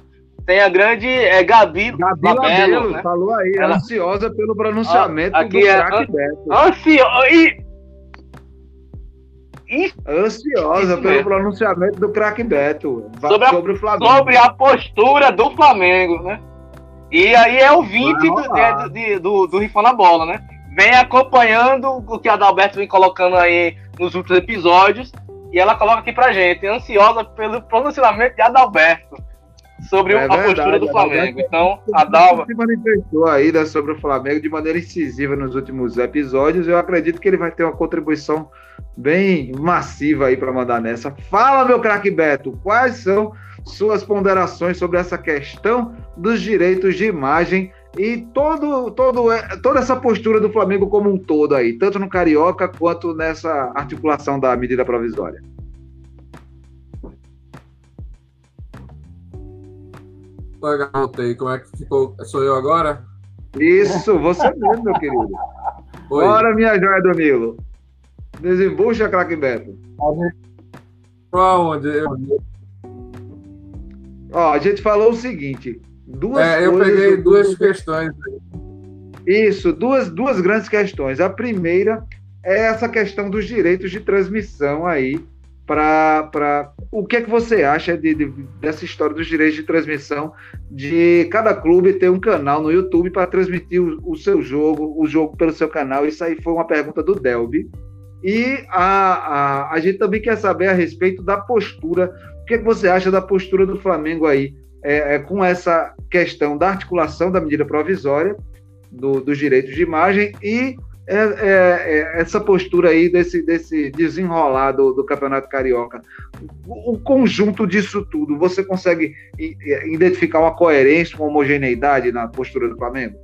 Tem a grande é, Gabi, Gabi Labelo, né? falou aí, Ela- ansiosa pelo pronunciamento Ó, do aqui é- craque Beto. Ansio... E... Ansiosa pelo pronunciamento do craque Beto Sobre a- sobre o Flamengo. sobre a postura do Flamengo, né? E aí é ouvinte Vai do, rolar. de- de- do, do Rifão na Bola, né? Vem acompanhando o que a Adalberto vem colocando aí nos últimos episódios. E ela coloca aqui pra gente, ansiosa pelo pronunciamento de Adalberto sobre É a postura verdade, do Flamengo. Adalberto- Então, Adalva, se manifestou aí né, sobre o Flamengo de maneira incisiva nos últimos episódios. Eu acredito que ele vai ter uma contribuição bem massiva aí para mandar nessa. Fala, meu craque Beto, quais são suas ponderações sobre essa questão dos direitos de imagem e todo, todo, toda essa postura do Flamengo como um todo aí, tanto no Carioca quanto nessa articulação da medida provisória? Oi, voltei. Como é que ficou? Sou eu agora? Isso, você mesmo, meu querido. Oi. Bora, minha joia do Nilo. Desembucha, craque Beto. Pra onde? Eu, Ó, a gente falou o seguinte: duas é, eu peguei duas questões. Isso, duas, duas grandes questões. A primeira é essa questão dos direitos de transmissão aí. Para o que é que você acha de, de- dessa história dos direitos de transmissão de cada clube ter um canal no YouTube para transmitir o, o seu jogo, o jogo pelo seu canal? Isso aí foi uma pergunta do Delby. E a, a, a gente também quer saber a respeito da postura. O que, é que você acha da postura do Flamengo aí é, é, com essa questão da articulação da medida provisória do- dos direitos de imagem e é, é, é, essa postura aí desse, desse desenrolar do, do Campeonato Carioca. O, o conjunto disso tudo, você consegue identificar uma coerência, uma homogeneidade na postura do Flamengo?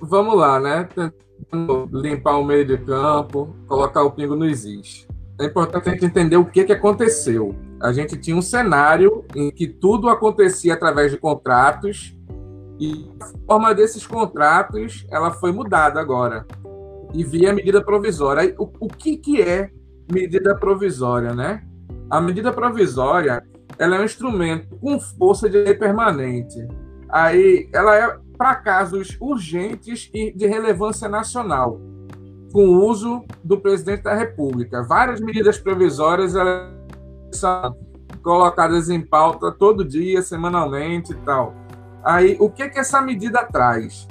Vamos lá, né? Tentando limpar o meio de campo, colocar o pingo no is. É importante a gente entender o que, que aconteceu. A gente tinha um cenário em que tudo acontecia através de contratos e a forma desses contratos ela foi mudada agora e via medida provisória. O, o que, que é medida provisória, né? A medida provisória ela é um instrumento com força de lei permanente. Aí ela é para casos urgentes e de relevância nacional, com uso do presidente da República. Várias medidas provisórias elas são colocadas em pauta todo dia, semanalmente e tal. Aí, o que que essa medida traz?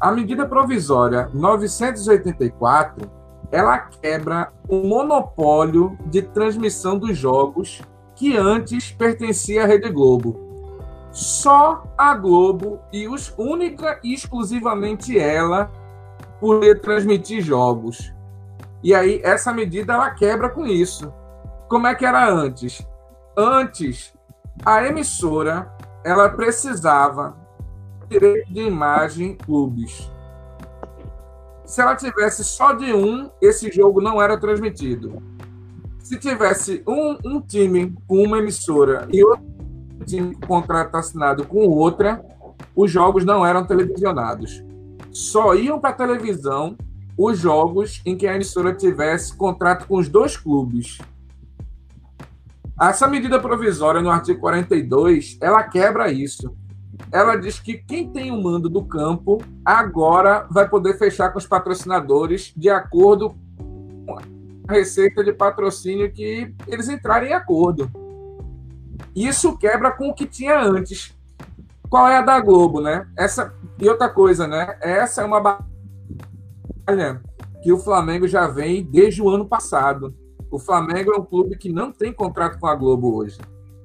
A medida provisória 984, ela quebra o monopólio de transmissão dos jogos que antes pertencia à Rede Globo só a Globo e os única e exclusivamente ela poder transmitir jogos. E aí essa medida ela quebra com isso. Como é que era antes? Antes a emissora ela precisava direito de imagem clubes. Se ela tivesse só de um, esse jogo não era transmitido. Se tivesse um, um time com uma emissora e outro time com contrato assinado com outra, os jogos não eram televisionados. Só iam para televisão os jogos em que a emissora tivesse contrato com os dois clubes. Essa medida provisória no artigo 42, ela quebra isso. Ela diz que quem tem o mando do campo agora vai poder fechar com os patrocinadores de acordo com a receita de patrocínio que eles entrarem em acordo. Isso quebra com o que tinha antes. Qual é a da Globo, né? Essa e outra coisa, né? Essa é uma batalha que o Flamengo já vem desde o ano passado. O Flamengo é um clube que não tem contrato com a Globo hoje.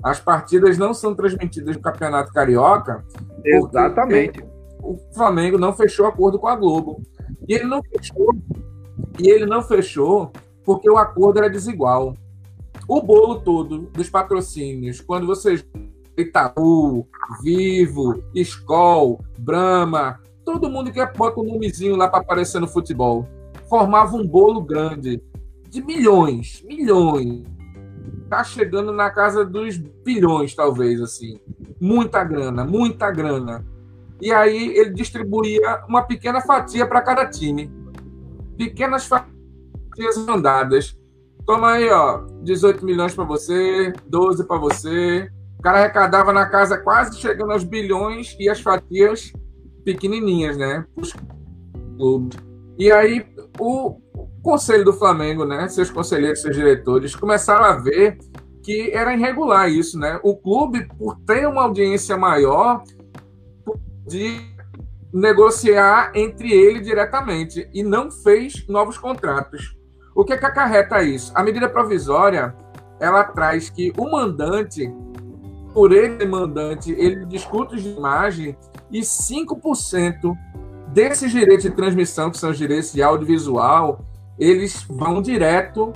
As partidas não são transmitidas no Campeonato Carioca. Exatamente. O Flamengo não fechou acordo com a Globo. E ele não fechou. E ele não fechou porque o acordo era desigual. o bolo todo dos patrocínios, quando vocês Itaú, Vivo, Skol, Brahma, todo mundo que bota um nomezinho lá para aparecer no futebol, formava um bolo grande de milhões, milhões. Tá chegando na casa dos bilhões, talvez, assim. Muita grana, muita grana. E aí ele distribuía uma pequena fatia para cada time. Pequenas fatias mandadas. Toma aí, ó, 18 milhões para você, 12 para você. O cara arrecadava na casa quase chegando aos bilhões e as fatias pequenininhas, né? E aí o conselho do Flamengo, né, seus conselheiros, seus diretores começaram a ver que era irregular isso, né? O clube, por ter uma audiência maior, de negociar entre ele diretamente e não fez novos contratos. O que, é que acarreta isso? A medida provisória ela traz que o mandante, por ele mandante, ele discute de imagem e 5% desses direitos de transmissão, que são os direitos de audiovisual, eles vão direto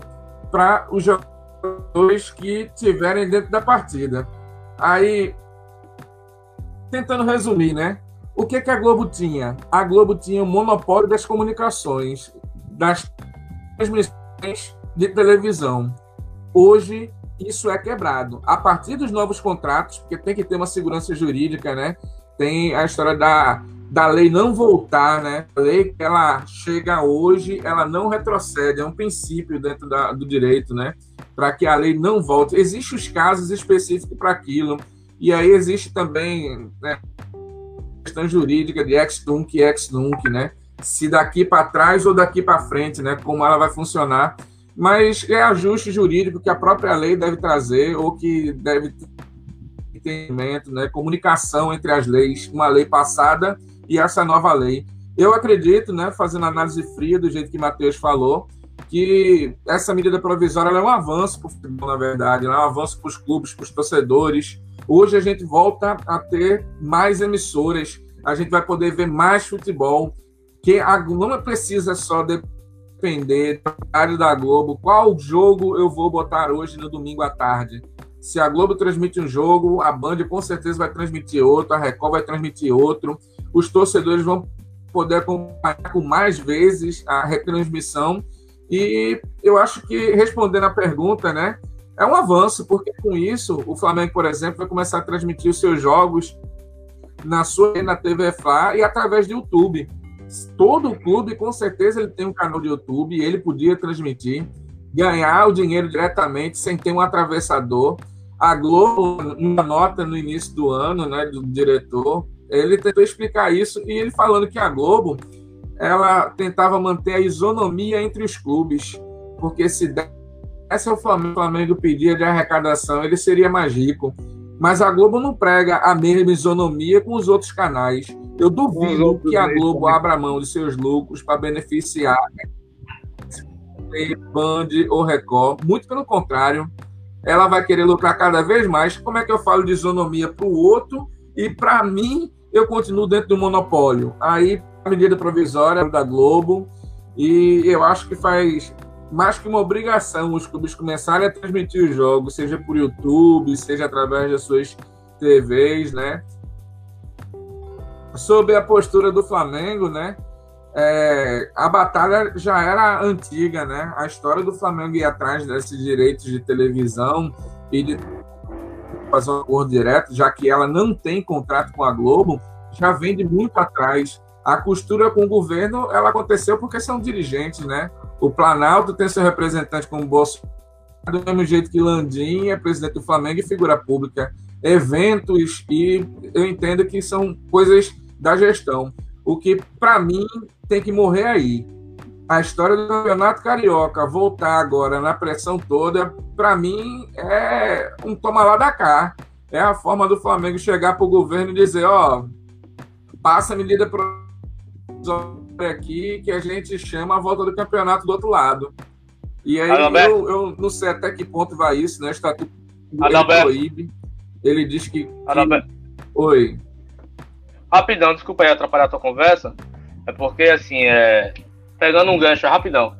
para os jogadores que tiverem dentro da partida. Aí, tentando resumir, né? O que, que a Globo tinha? A Globo tinha o monopólio das comunicações, das transmissões de televisão. Hoje, isso é quebrado. A partir dos novos contratos, porque tem que ter uma segurança jurídica, né? Tem a história da, da lei não voltar, né? A lei que ela chega hoje, ela não retrocede, é um princípio dentro da, do direito, né? Para que a lei não volte. Existem os casos específicos para aquilo. E aí existe também né, questão jurídica de ex-tunc e ex-nunc, né? Se daqui para trás ou daqui para frente, né? Como ela vai funcionar. Mas é ajuste jurídico que a própria lei deve trazer ou que deve entendimento, né? Comunicação entre as leis, uma lei passada e essa nova lei. Eu acredito, né? Fazendo análise fria do jeito que Matheus falou, que essa medida provisória é um avanço para o futebol, na verdade, é um avanço para os clubes, para os torcedores, Hoje a gente volta a ter mais emissoras, a gente vai poder ver mais futebol, que a não precisa só depender do horário da Globo, qual jogo eu vou botar hoje no domingo à tarde. Se a Globo transmite um jogo, a Band com certeza vai transmitir outro, a Record vai transmitir outro. Os torcedores vão poder acompanhar com mais vezes a retransmissão. E eu acho que, respondendo a pergunta, né, é um avanço, porque com isso o Flamengo, por exemplo, vai começar a transmitir os seus jogos na sua na TV FA e através do YouTube. Todo o clube, com certeza, ele tem um canal de YouTube e ele podia transmitir, ganhar o dinheiro diretamente sem ter um atravessador. A Globo, uma nota no início do ano, né, do diretor, ele tentou explicar isso e ele falando que a Globo ela tentava manter a isonomia entre os clubes, porque se esse é o Flamengo, o Flamengo pedia de arrecadação, ele seria mais rico. Mas a Globo não prega a mesma isonomia com os outros canais. Eu duvido que a Globo abra mão de seus lucros para beneficiar Band ou Record. Muito pelo contrário, ela vai querer lucrar cada vez mais. Como é que eu falo de isonomia para o outro e para mim eu continuo dentro do monopólio? Aí a medida provisória da Globo e eu acho que faz mais que uma obrigação os clubes começarem a transmitir os jogos, seja por YouTube, seja através das suas TVs, né? Sobre a postura do Flamengo, né? É, a batalha já era antiga, né? A história do Flamengo ir atrás desses direitos de televisão e de fazer um acordo direto, já que ela não tem contrato com a Globo, já vem de muito atrás. A costura com o governo, ela aconteceu porque são dirigentes, né? O Planalto tem seu representante como Bolsonaro, do mesmo jeito que Landim é presidente do Flamengo e figura pública. Eventos, e eu entendo que são coisas da gestão. O que, para mim, tem que morrer aí. A história do Campeonato Carioca voltar agora na pressão toda, para mim, é um toma lá da cá. É a forma do Flamengo chegar para o governo e dizer: ó, passa a medida provisória aqui que a gente chama a volta do campeonato do outro lado. E aí eu, eu, não sei até que ponto vai isso, né? O estatuto proíbe. Ele diz que. que... Oi. Rapidão, desculpa aí atrapalhar a tua conversa. É porque, assim, é... pegando um gancho rapidão.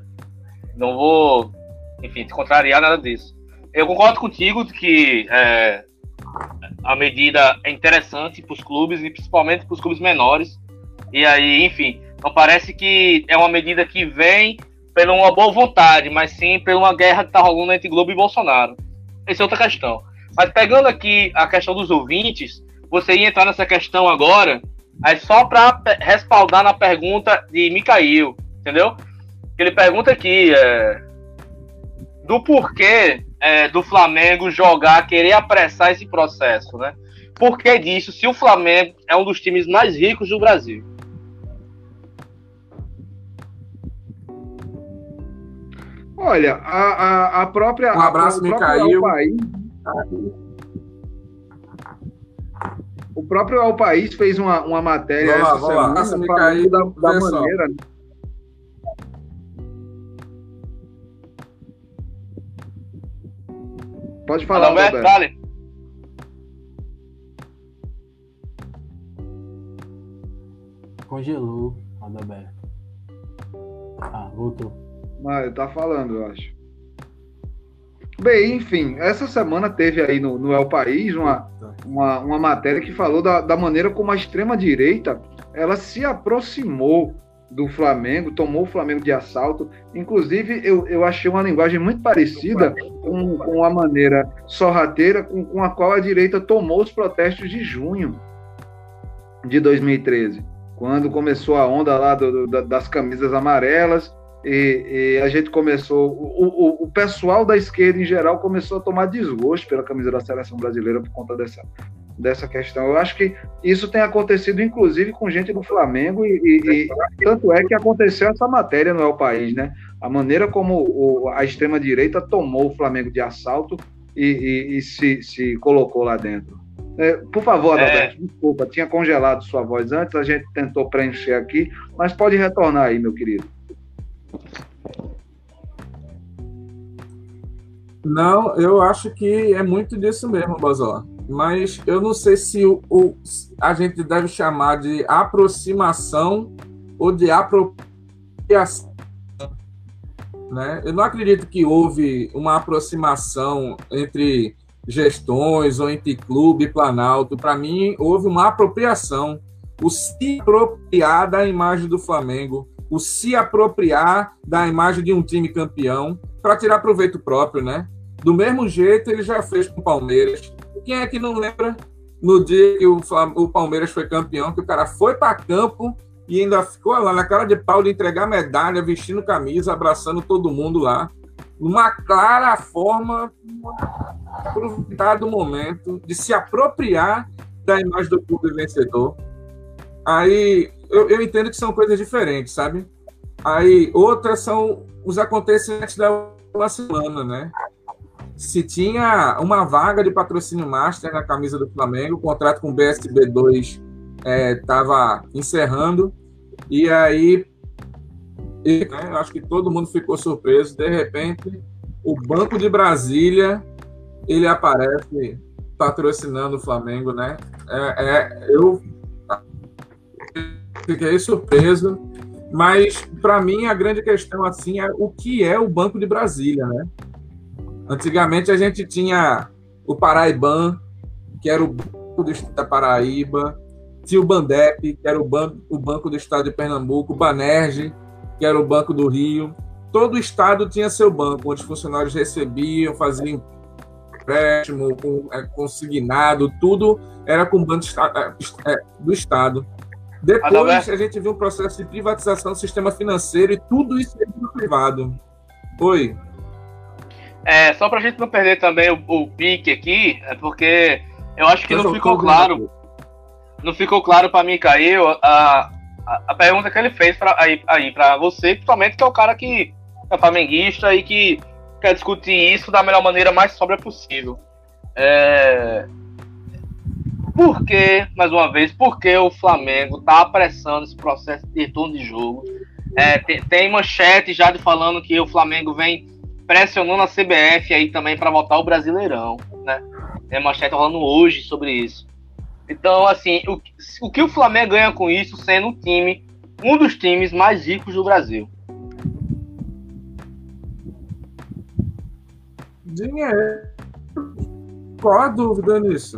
Não vou, enfim, te contrariar nada disso. eu concordo contigo que é, a medida é interessante para os clubes e principalmente para os clubes menores. E aí, enfim, não parece que é uma medida que vem pela uma boa vontade, mas sim pela uma guerra que está rolando entre Globo e Bolsonaro. Essa é outra questão. Mas pegando aqui a questão dos ouvintes, você ia entrar nessa questão agora, aí só para respaldar na pergunta de Micael, entendeu? Ele pergunta aqui é, do porquê é, do Flamengo jogar, querer apressar esse processo, né? Por que disso, se o Flamengo é um dos times mais ricos do Brasil? Olha, a, a, a própria. Um abraço, Micael. O próprio El País fez uma, uma matéria lá, essa semana Nossa, falando Micael, da, da vê só. Pode falar, Adalberto, Roberto. dale. Congelou, Adalberto. Ah, voltou. Ah, ele tá falando, eu acho. Bem, enfim, essa semana teve aí no, no El País uma, uma, uma matéria que falou da, da maneira como a extrema-direita ela se aproximou do Flamengo, tomou o Flamengo de assalto. Inclusive, eu, eu achei uma linguagem muito parecida com, com a maneira sorrateira com, com a qual a direita tomou os protestos de junho de 2013, quando começou a onda lá do, do, das camisas amarelas e, e, a gente começou, o, o, o, pessoal da esquerda em geral começou a tomar desgosto pela camisa da seleção brasileira por conta dessa, dessa questão. Eu acho que isso tem acontecido, inclusive, com gente do Flamengo, e, e, e tanto é que aconteceu essa matéria no El País, né? A maneira como o, a extrema-direita tomou o Flamengo de assalto e, se, se colocou lá dentro. É, por favor, Adalberto, é. desculpa, tinha congelado sua voz antes, a gente tentou preencher aqui, mas pode retornar aí, meu querido. Não, eu acho que é muito disso mesmo, Bazó. Mas eu não sei se o, o, a gente deve chamar de aproximação ou de apropriação. Né? Eu não acredito que houve uma aproximação entre gestões ou entre clube e Planalto. Para mim, houve uma apropriação. O se apropriar da imagem do Flamengo, o se apropriar da imagem de um time campeão para tirar proveito próprio, né? Do mesmo jeito ele já fez com o Palmeiras. Quem é que não lembra no dia que o, o Palmeiras foi campeão, que o cara foi para campo e ainda ficou lá na cara de pau de entregar medalha, vestindo camisa, abraçando todo mundo lá. Uma clara forma de aproveitar do momento, de se apropriar da imagem do clube vencedor. Aí eu, eu entendo que são coisas diferentes, sabe? Aí outras são os acontecimentos da uma semana, né? Se tinha uma vaga de patrocínio master na camisa do Flamengo, o contrato com o BSB2 estava é, encerrando, e aí né, acho que todo mundo ficou surpreso. De repente, o Banco de Brasília ele aparece patrocinando o Flamengo, né? É, é, eu fiquei surpreso, mas para mim a grande questão assim é o que é o Banco de Brasília, né? Antigamente a gente tinha o Paraiban, que era o Banco do Estado da Paraíba, tinha o Bandep, que era o banco, o banco do Estado de Pernambuco, o Banerj, que era o Banco do Rio. Todo estado tinha seu banco, onde os funcionários recebiam, faziam empréstimo, é, consignado, tudo era com o Banco é, do Estado. Depois a gente viu um processo de privatização do sistema financeiro e tudo isso é privado. Oi. É, só para a gente não perder também o, o, pique aqui, é porque eu acho que eu não ficou claro. Não ficou claro para mim, Caio, a, a, a, pergunta que ele fez pra, aí, aí para você, principalmente que é o cara que é flamenguista e que quer discutir isso da melhor maneira mais sóbria possível. É, por que, mais uma vez, por que o Flamengo está apressando esse processo de retorno de jogo? É, tem, tem, manchete já de falando que o Flamengo vem pressionando a CBF aí também para voltar o Brasileirão, né? Tem manchete falando hoje sobre isso. Então, assim, o, o que o Flamengo ganha com isso, sendo um time, um dos times mais ricos do Brasil? Dinheiro. Qual a dúvida nisso?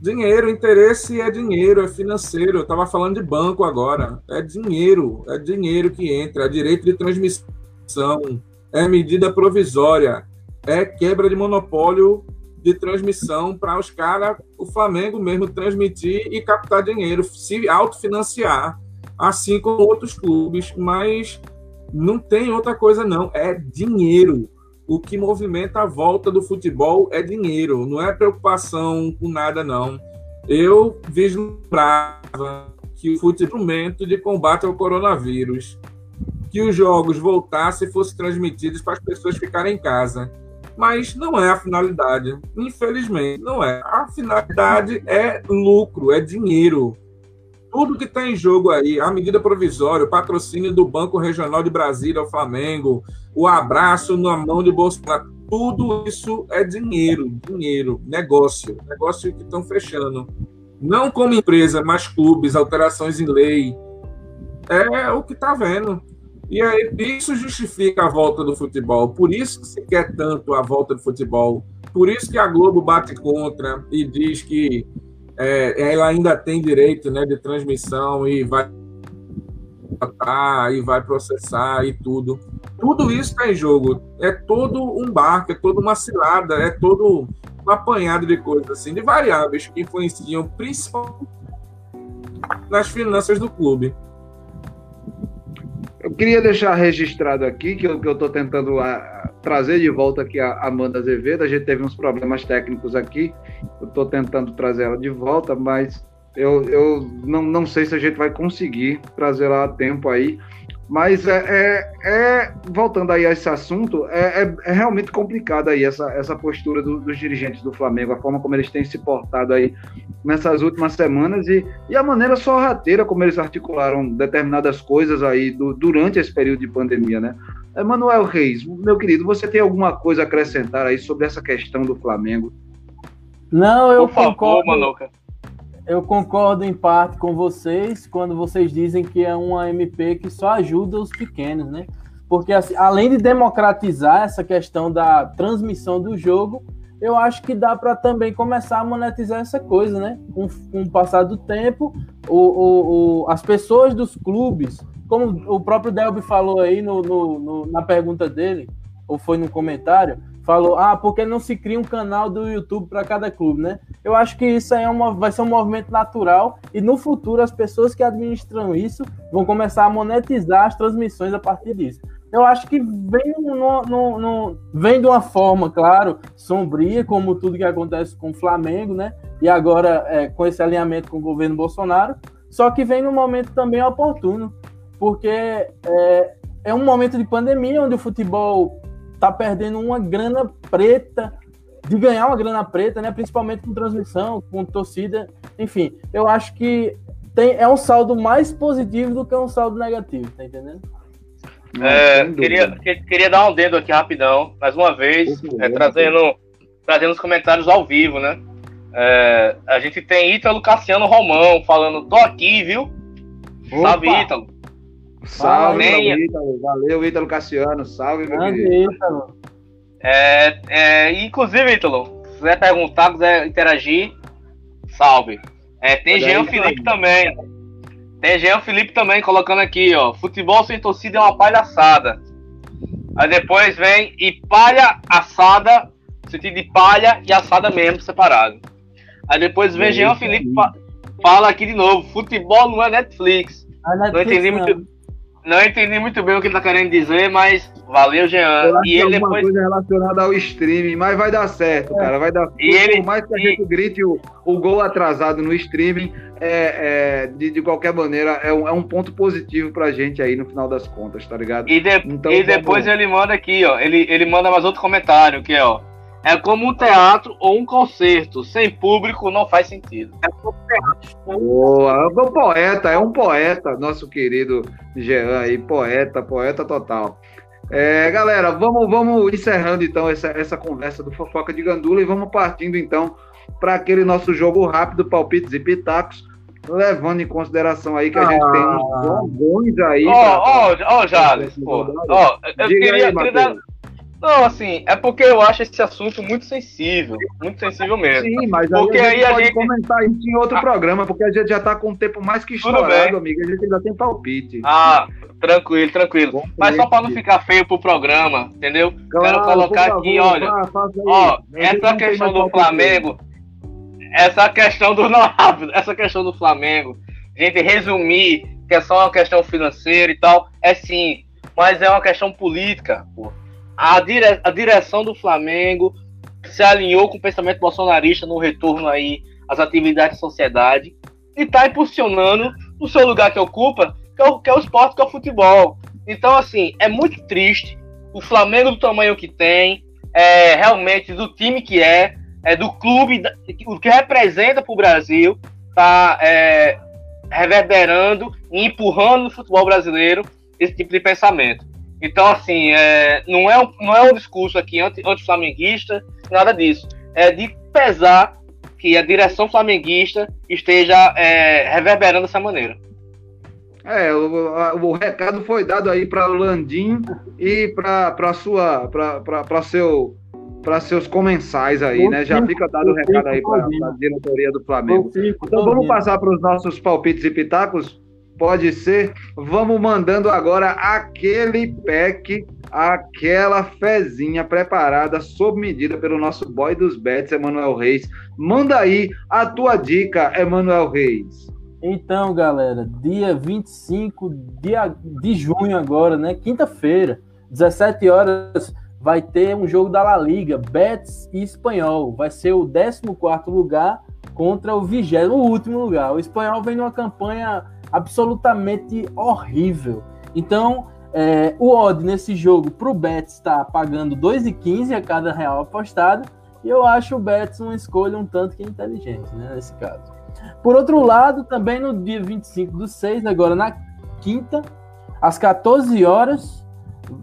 Dinheiro, interesse é dinheiro, é financeiro. Eu estava falando de banco agora. É dinheiro, é dinheiro que entra, é direito de transmissão, é medida provisória, é quebra de monopólio de transmissão para os caras, o Flamengo mesmo, transmitir e captar dinheiro, se autofinanciar, assim como outros clubes, mas não tem outra coisa, não. É dinheiro. O que movimenta a volta do futebol é dinheiro, não é preocupação com nada, não. Eu vislumbrava que o futebol de combate ao coronavírus, que os jogos voltassem e fossem transmitidos para as pessoas ficarem em casa mas não é a finalidade. Infelizmente, não é. A finalidade é lucro, é dinheiro. Tudo que está em jogo aí, a medida provisória, o patrocínio do Banco Regional de Brasília ao Flamengo, o abraço na mão de Bolsonaro, tudo isso é dinheiro, dinheiro, negócio, negócio que estão fechando. Não como empresa, mas clubes, alterações em lei. É o que está vendo. E aí, isso justifica a volta do futebol. Por isso que se quer tanto a volta do futebol. Por isso que a Globo bate contra e diz que é, ela ainda tem direito né, de transmissão e vai e vai processar e tudo. Tudo isso está em jogo. É todo um barco, é toda uma cilada, é todo um apanhado de coisas assim, de variáveis que influenciam principalmente nas finanças do clube. Queria deixar registrado aqui que eu estou tentando a, ah, trazer de volta aqui a Amanda Azevedo. A gente teve uns problemas técnicos aqui. Eu estou tentando trazer ela de volta, mas eu, eu não, não sei se a gente vai conseguir trazer ela a tempo aí. Mas é, é, é, voltando aí a esse assunto, é, é, é realmente complicado aí essa, essa postura do, dos dirigentes do Flamengo, a forma como eles têm se portado aí nessas últimas semanas e, e a maneira sorrateira como eles articularam determinadas coisas aí do, durante esse período de pandemia, né? Emanuel Reis, meu querido, você tem alguma coisa a acrescentar aí sobre essa questão do Flamengo? Não, eu Por favor, concordo. Manuca eu concordo em parte com vocês quando vocês dizem que é uma MP que só ajuda os pequenos, né? Porque assim, além de democratizar essa questão da transmissão do jogo, eu acho que dá para também começar a monetizar essa coisa, né? Com, com o passar do tempo, o, o, o, as pessoas dos clubes, como o próprio Delby falou aí no, no, no, na pergunta dele, ou foi no comentário, falou, ah, porque não se cria um canal do YouTube para cada clube, né? Eu acho que isso aí é uma, vai ser um movimento natural e no futuro as pessoas que administram isso vão começar a monetizar as transmissões a partir disso. Eu acho que vem, no, no, no, vem de uma forma, claro, sombria, como tudo que acontece com o Flamengo, né? E agora é, com esse alinhamento com o governo Bolsonaro, só que vem num momento também oportuno, porque é, é um momento de pandemia onde o futebol tá perdendo uma grana preta, de ganhar uma grana preta, né? Principalmente com transmissão, com torcida, enfim. Eu acho que tem, é um saldo mais positivo do que um saldo negativo, tá entendendo? É, queria, queria dar um dedo aqui rapidão, mais uma vez, é, trazendo, trazendo os comentários ao vivo, né? É, a gente tem Ítalo Cassiano Romão falando, tô aqui, viu? Opa. Salve, Ítalo. Salve, Ítalo. Valeu, Ítalo Cassiano. Salve, meu querido. Ítalo. É, é, inclusive, Ítalo, se quiser perguntar, quiser interagir, salve. É, tem Jean Felipe também. Tem Jean Felipe também colocando aqui, ó. Futebol sem torcida é uma palhaçada. Aí depois vem e palha assada, sentido de palha e assada mesmo, separado. Aí depois vem Jean Felipe fala aqui de novo: futebol não é Netflix. A Netflix não entendi não. muito. Não entendi muito bem o que ele tá querendo dizer, mas valeu, Jean. E ele depois. coisa relacionada ao streaming, mas vai dar certo, é. cara. Vai dar certo. E ele... Por mais que a gente grite o, o gol atrasado no streaming, é, é de, de qualquer maneira, é um, é um ponto positivo pra gente aí no final das contas, tá ligado? E, de... então, e depois ele manda aqui, ó. Ele, ele manda mais outro comentário, que é, ó. É como um teatro ou um concerto. Sem público não faz sentido. É como um teatro. Boa, é um poeta, é um poeta, nosso querido Jean aí, poeta, poeta total. É, galera, vamos, vamos encerrando então essa, essa conversa do Fofoca de Gandula e vamos partindo então para aquele nosso jogo rápido, palpites e pitacos, levando em consideração aí que a ah. gente tem uns bons aí. Ó, ó, ó, Jales, ó, eu queria, aí, queria dar Não, assim, é porque eu acho esse assunto muito sensível, muito sensível mesmo. Sim, mas Porque aí a gente aí a pode gente- comentar isso em outro Ah. programa, porque a gente já tá com o tempo mais que estourado, amigo. A gente ainda tem palpite. Ah, tranquilo, tranquilo. Bom Mas só pra não ficar feio pro programa, entendeu? Claro, Quero colocar por aqui, favor, olha. vá. Ó, A essa questão do. Flamengo, essa questão do *laughs* rápido, essa questão do Flamengo, gente, resumir que é só uma questão financeira e tal, é sim, mas é uma questão política, pô. A, dire, a direção do Flamengo se alinhou com o pensamento bolsonarista no retorno aí às atividades da sociedade e está impulsionando o seu lugar que ocupa, que é, o, que é o esporte, que é o futebol. Então, assim, é muito triste o Flamengo do tamanho que tem, é, realmente do time que é, é do clube, o que representa para o Brasil, tá é, reverberando e empurrando no futebol brasileiro esse tipo de pensamento. Então, assim, é, não, é um, não é um discurso aqui anti- anti-flamenguista, nada disso. É de pesar que a direção flamenguista esteja é, reverberando dessa maneira. É, o, a- o recado foi dado aí para o Landim e para sua para seu para seus comensais aí, né? Já fica dado o recado aí para a diretoria do Flamengo. Então vamos passar para os nossos palpites e pitacos? Pode ser. Vamos mandando agora aquele pack, aquela fezinha preparada sob medida pelo nosso boy dos bets, Emanuel Reis. Manda aí a tua dica, Emanuel Reis. Então, galera, dia 25 de, de junho agora, né? Quinta-feira, 17 horas, vai ter um jogo da La Liga, Betis e Espanhol. Vai ser o 14º lugar contra o 20 o último lugar. O Espanhol vem numa campanha absolutamente horrível. Então, é, o odd nesse jogo para o Betis está pagando 2,15 a cada real apostado. E eu acho o Betis uma escolha um tanto que inteligente, né, nesse caso. Por outro lado, também no dia 25 do 6, agora na quinta, às 14 horas,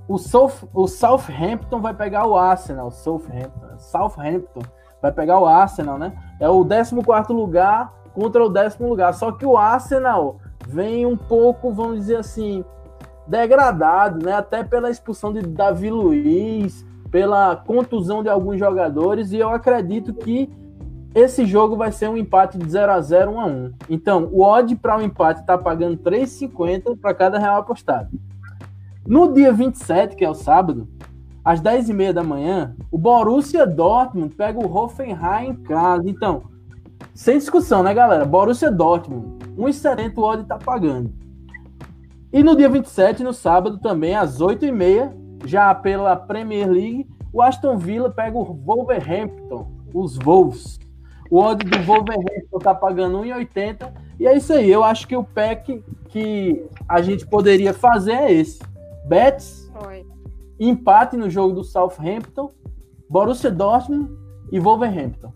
o, South, o Southampton vai pegar o Arsenal. Southampton, Southampton vai pegar o Arsenal, né? É o 14 lugar contra o décimo lugar. Só que o Arsenal vem um pouco, vamos dizer assim, degradado, né? Até pela expulsão de Davi Luiz, pela contusão de alguns jogadores, e eu acredito que esse jogo vai ser um empate de 0 a 0 1 a 1 Então, o odd para o empate está pagando 3,50 para cada real apostado. No dia 27, que é o sábado, às 10h30 da manhã, o Borussia Dortmund pega o Hoffenheim em casa. Então, sem discussão, né, galera? Borussia Dortmund, 1,70 o odd está pagando. E no dia 27, no sábado, também, às 8h30, já pela Premier League, o Aston Villa pega o Wolverhampton, os Wolves. O odd do Wolverhampton tá pagando 1,80. E é isso aí. Eu acho que o pack que a gente poderia fazer é esse. Bets, Foi. empate no jogo do Southampton, Borussia Dortmund e Wolverhampton.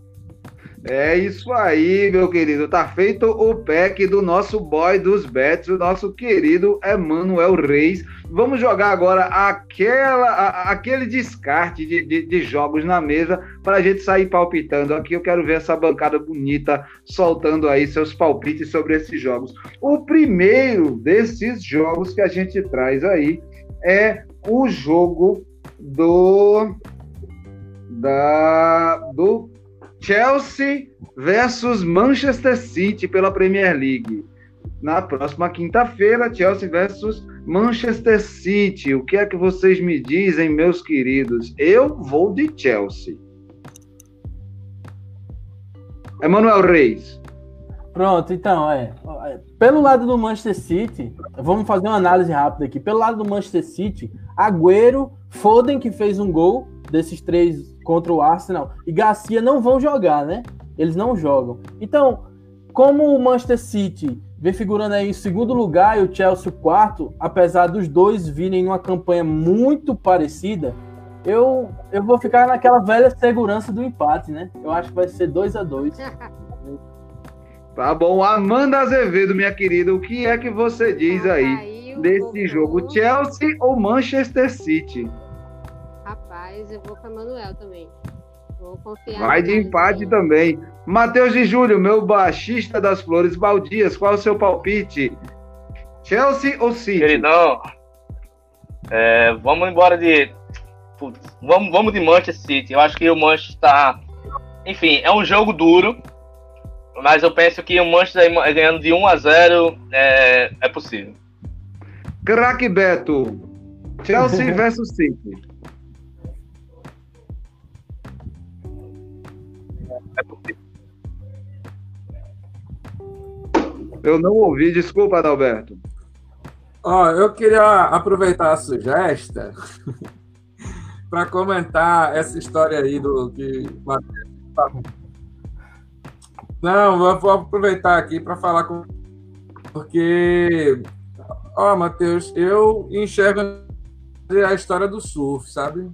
É isso aí, meu querido. Tá feito o pack do nosso boy dos bets, o nosso querido Emanuel Reis. Vamos jogar agora aquela, a- aquele descarte de, de- de jogos na mesa para a gente sair palpitando. Aqui eu quero ver essa bancada bonita soltando aí seus palpites sobre esses jogos. O primeiro desses jogos que a gente traz aí é o jogo do da do Chelsea versus Manchester City pela Premier League. Na próxima quinta-feira, Chelsea versus Manchester City. O que é que vocês me dizem, meus queridos? Eu vou de Chelsea. Emanuel Reis. Pronto, então, é. Pelo lado do Manchester City, vamos fazer uma análise rápida aqui. Pelo lado do Manchester City, Agüero, Foden, que fez um gol desses três contra o Arsenal, e Garcia não vão jogar, né? Eles não jogam. Então, como o Manchester City vem figurando aí em segundo lugar e o Chelsea o quarto, apesar dos dois virem numa campanha muito parecida, eu, eu vou ficar naquela velha segurança do empate, né? Eu acho que vai ser 2 a 2 *laughs* Tá bom, Amanda Azevedo, minha querida, o que é que você diz aí desse jogo? Chelsea ou Manchester City? Rapaz, eu vou com a Manuel também. Vou confiar. Vai de empate também. Matheus de Júlio, meu baixista das Flores Baldias, qual é o seu palpite? Chelsea ou City? Queridão, é, vamos embora de. putz, vamos, vamos de Manchester City. Eu acho que o Manchester está. Enfim, é um jogo duro. Mas eu penso que o Manchester ganhando de 1 a 0 é, é possível. Crack Beto. Chelsea *laughs* versus City. É. Eu não ouvi, desculpa, Adalberto. Ó, eu queria aproveitar a sugestão *laughs* para comentar essa história aí do que Não, vou aproveitar aqui para falar com porque ó, Matheus, eu enxergo a história do surf, sabe?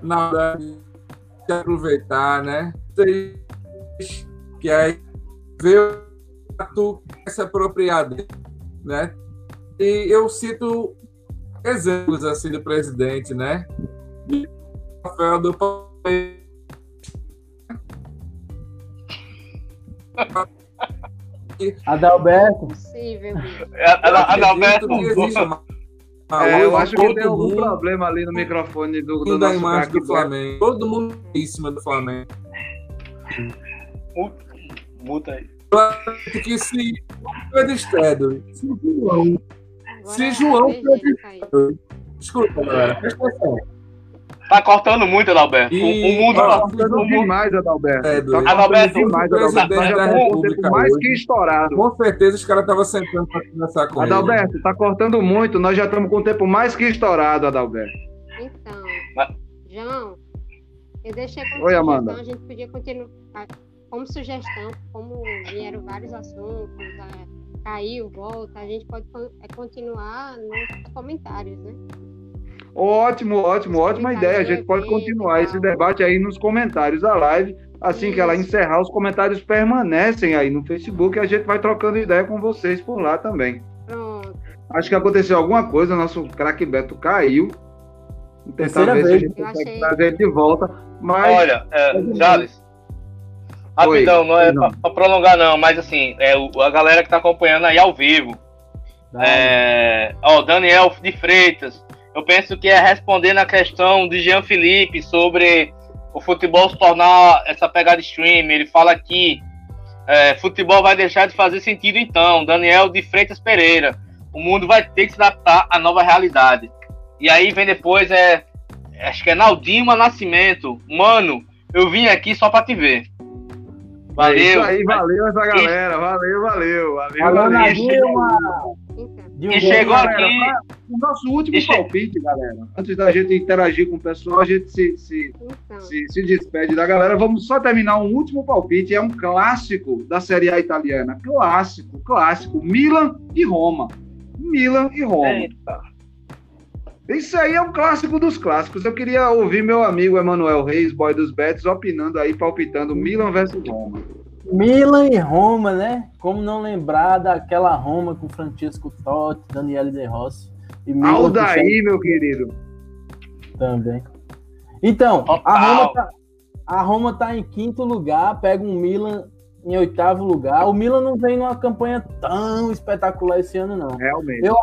Na hora de aproveitar, né? Que aí veio se apropriar dele, né? E eu cito exemplos assim do presidente, né? Rafael do Adalberto. Possível. Adalberto. É, eu acho que tem algum problema ali no microfone do, do da nosso imagem craque do Flamengo. Todo mundo em cima do Flamengo. Muta aí. Que se Pedro Stedley, se João, se João a legenda caiu. Desculpa, galera. Presta atenção. Tá cortando muito, Adalberto. O, E- o mundo. ó, Tá o cortando mundo- demais, Adalberto. É, Tá Adalberto, demais, o Adalberto. Presidente já o tempo mais hoje- que estourado. Com certeza os caras estavam sentando para conversar com ele. Adalberto, tá cortando muito. Nós já estamos com o tempo mais que estourado, Adalberto. Então, Mas- João, eu deixei como Oi, Amanda. a gente podia continuar como sugestão, como vieram vários assuntos, caiu, volta, a gente pode é, continuar nos comentários, né? Ótimo, ótimo, ótima ideia. A gente pode continuar e esse debate aí nos comentários da live. Assim que ela encerrar, os comentários permanecem aí no Facebook e a gente vai trocando ideia com vocês por lá também. Pronto. Acho que aconteceu alguma coisa, nosso craque Beto caiu. Vou tentar Terceira ver se a vez. gente consegue achei- trazer ele de volta. Mas Olha, é, Jales. Rapidão, não é Oi, não. pra, pra prolongar, não, mas assim, é, o- a galera que tá acompanhando aí ao vivo. É, ó, Daniel de Freitas. Eu penso que é respondendo a questão de Jean Felipe sobre o futebol se tornar essa pegada stream. Ele fala que é, futebol vai deixar de fazer sentido então. Daniel de Freitas Pereira. O mundo vai ter que se adaptar à nova realidade. E aí vem depois, é, acho que é Naldima Nascimento. Mano, eu vim aqui só pra te ver. é Valeu. isso aí, valeu essa galera. Valeu, valeu, valeu. Alô, valeu. Nadilma! Dilma. E chegou Galera, aqui. pra- o nosso último palpite, galera. Antes da gente interagir com o pessoal, a gente se, se, então. se, se despede da galera. Vamos só terminar um último palpite. É um clássico da Série A italiana. Clássico, clássico. Milan e Roma. Milan e Roma. Eita. Isso aí é um clássico dos clássicos. Eu queria ouvir meu amigo Emanuel Reis, boy dos Betis, opinando aí, palpitando Milan versus Roma. Milan e Roma, né? Como não lembrar daquela Roma com Francesco Totti, Daniele De Rossi e Milan Aldaí, meu querido. também. Então, a. Roma, tá, a Roma tá em quinto lugar, pega um Milan em oitavo lugar. O Milan não vem numa campanha tão espetacular esse ano, não. Realmente. Eu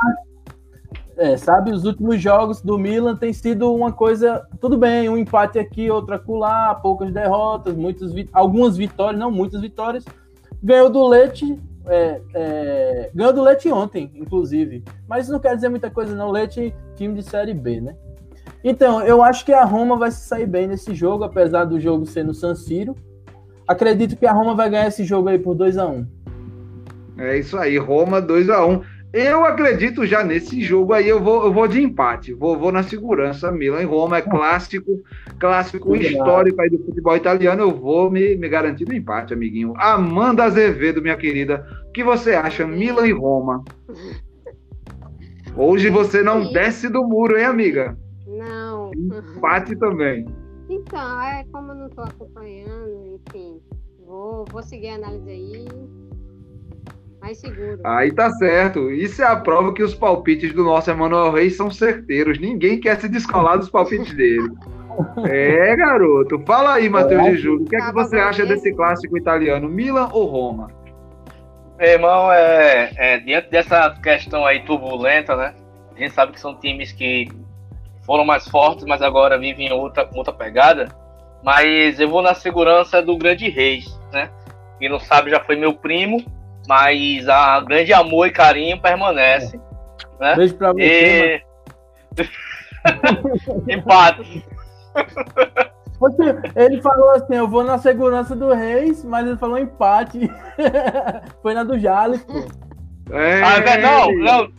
É, sabe, os últimos jogos do Milan tem sido uma coisa, tudo bem, um empate aqui, outro acolá, poucas derrotas, muitas, algumas vitórias, não muitas vitórias. Ganhou do Leite, é, é, ganhou do Leite ontem, inclusive. Mas não quer dizer muita coisa, não. Leite, time de Série B, né? Então, eu acho que a Roma vai se sair bem nesse jogo, apesar do jogo ser no San Siro. Acredito que a Roma vai ganhar esse jogo aí por 2 a 1 É isso aí, Roma 2 a 1 Eu acredito já nesse jogo aí, eu vou, eu vou de empate, vou, vou na segurança. Milan e Roma é clássico, clássico histórico aí do futebol italiano. Eu vou me, me garantir no empate, amiguinho. Amanda Azevedo, minha querida, o que você acha, Milan e Roma? Hoje você não Sim. desce do muro, hein, amiga? Não. Empate também. Então, é como eu não estou acompanhando, enfim, vou, vou seguir a análise aí. Mais seguro. Aí tá certo. Isso é a prova que os palpites do nosso Emanuel Reis são certeiros. Ninguém quer se descolar dos palpites dele. *laughs* É, garoto. Fala aí, Matheus de Júlio. O que é que você acha desse clássico italiano? Milan ou Roma? Meu irmão, é, é, diante dessa questão aí turbulenta, né? A gente sabe que são times que foram mais fortes, mas agora vivem outra, outra pegada. Mas eu vou na segurança do Grande Reis, né? Quem não sabe já foi meu primo, mas a grande amor e carinho permanece. É. Né? Beijo pra você. E... *laughs* Empate. Ele falou assim: eu vou na segurança do Reis, mas ele falou empate. *laughs* Foi na do Jales, pô. É... Ah, não, não,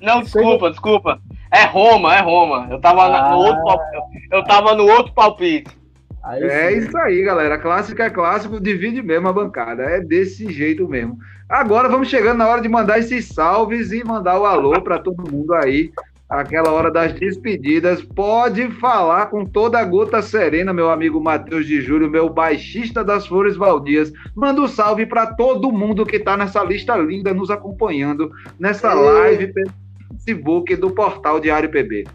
não, desculpa, desculpa. É Roma, é Roma. Eu tava, ah. no, outro palpite, eu tava no outro palpite. É isso aí, galera. Clássico é clássico, divide mesmo a bancada. É desse jeito mesmo. Agora vamos chegando na hora de mandar esses salves e mandar o alô para todo mundo aí aquela hora das despedidas. Pode falar com toda a gota serena, meu amigo Matheus de Júlio, meu baixista das Flores Valdias. Manda um salve para todo mundo que está nessa lista linda nos acompanhando nessa live pelo Facebook do portal Diário PB.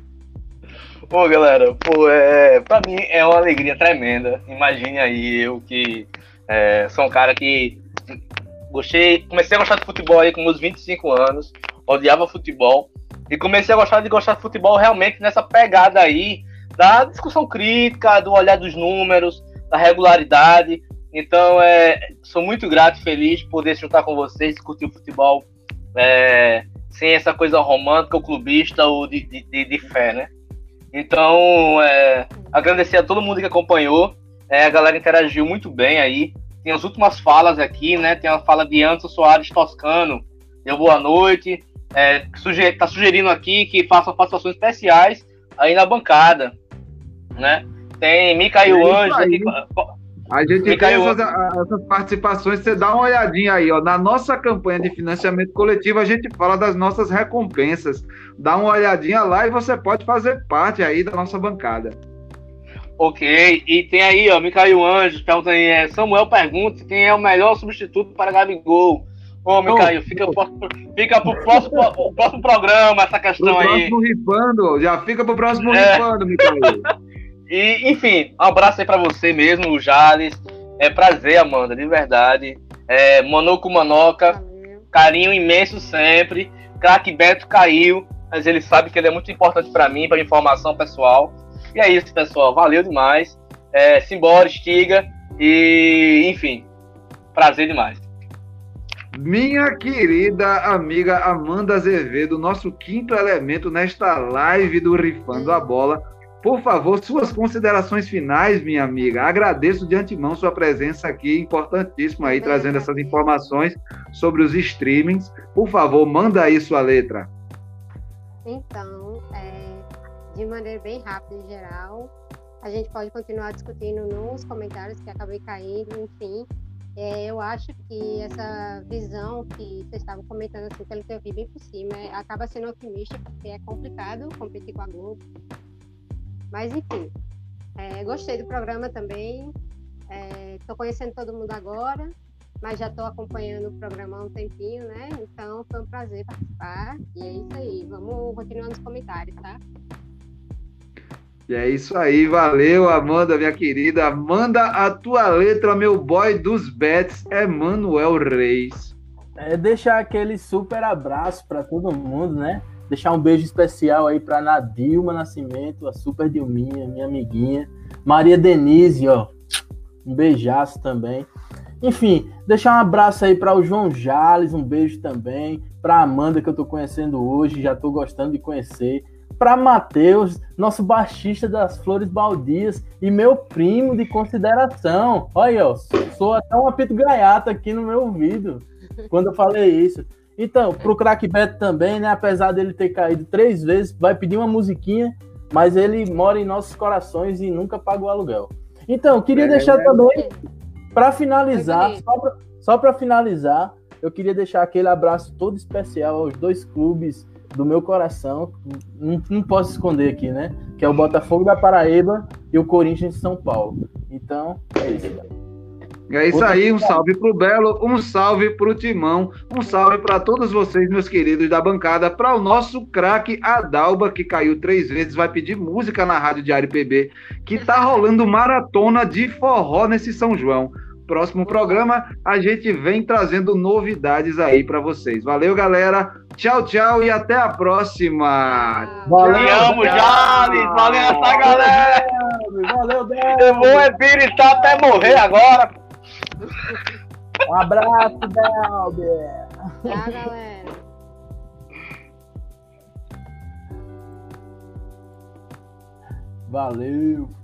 Pô, galera, pô, é, pra mim é uma alegria tremenda. Imagine aí eu que é, sou um cara que gostei, comecei a gostar de futebol aí com meus 25 anos, odiava futebol, e comecei a gostar de gostar de futebol realmente nessa pegada aí da discussão crítica, do olhar dos números, da regularidade. Então, é, sou muito grato e feliz por poder juntar com vocês, discutir o futebol é, sem essa coisa romântica, ou clubista ou de, de, de fé, né? Então, é, agradecer a todo mundo que acompanhou. É, a galera interagiu muito bem aí. Tem as últimas falas aqui, né? Tem a fala de Anderson Soares Toscano. Deu boa noite é, suger, tá sugerindo aqui que façam participações especiais aí na bancada, né? Tem Micael é Anjos aqui. A gente Micael... tem essas, essas, participações, você dá uma olhadinha aí, ó. Na nossa campanha de financiamento coletivo, a gente fala das nossas recompensas. Dá uma olhadinha lá e você pode fazer parte aí da nossa bancada. Ok, e tem aí, ó, Micael Anjos pergunta aí, é, Samuel pergunta quem é o melhor substituto para Gabigol. Ô, Micael, fica, fica pro próximo, pro próximo programa essa questão pro aí. Próximo rifando, já fica pro próximo é. rifando, Micael. *laughs* e, enfim, um abraço aí pra você mesmo, o Jales. É prazer, Amanda, de verdade. É, Manoco Manoca, carinho imenso sempre. Crack Beto caiu, mas ele sabe que ele é muito importante para mim, para informação pessoal. E é isso, pessoal. Valeu demais. É, simbora, estiga. E, enfim, prazer demais. Minha querida amiga Amanda Azevedo, nosso quinto elemento nesta live do Rifando a Bola. Por favor, suas considerações finais, minha amiga. Agradeço de antemão sua presença aqui, importantíssima aí, trazendo essas informações sobre os streamings. Por favor, manda aí sua letra. Então, de maneira bem rápida e geral, a gente pode continuar discutindo nos comentários que acabei caindo, enfim. É, eu acho que essa visão que vocês estavam comentando, assim, pelo que eu vi bem por cima, é, acaba sendo otimista, porque é complicado competir com a Globo. Mas, enfim, é, gostei do programa também. Estou é, conhecendo todo mundo agora, mas já estou acompanhando o programa há um tempinho, né? Então, foi um prazer participar. E é isso aí. Vamos continuar nos comentários, tá? E é isso aí, valeu, Amanda, minha querida. Manda a tua letra, meu boy dos bets, Emanuel Reis. É deixar aquele super abraço para todo mundo, né? Deixar um beijo especial aí para Nadilma Nascimento, a super Dilminha, minha amiguinha. Maria Denise, ó. Um beijaço também. Enfim, deixar um abraço aí para o João Jales, um beijo também. Para Amanda, que eu tô conhecendo hoje, já tô gostando de conhecer para Matheus, nosso baixista das Flores Baldias e meu primo de consideração. Olha, ó, sou até um apito gaiato aqui no meu ouvido *laughs* quando eu falei isso. Então, pro Crack Beto também, né? Apesar dele ter caído três vezes, vai pedir uma musiquinha, mas ele mora em nossos corações e nunca paga o aluguel. Então, queria é, deixar é, também, para finalizar, só para finalizar, eu queria deixar aquele abraço todo especial aos dois clubes do meu coração, não, não, posso esconder aqui, né? Que é o Botafogo da Paraíba e o Corinthians de São Paulo. Então, é isso. É isso aí, um salve pro Belo, um salve pro Timão, um salve para todos vocês, meus queridos da bancada, para o nosso craque Adalba, que caiu três vezes, vai pedir música na Rádio Diário PB, que tá rolando maratona de forró nesse São João. Próximo programa, a gente vem trazendo novidades aí para vocês. Valeu, galera. Tchau, tchau e até a próxima. Valeu, Te amo. Jales. Valeu essa galera. Valeu, Delbi. Eu vou é estar até morrer agora. Um abraço, Delbi. Tchau, galera. Valeu.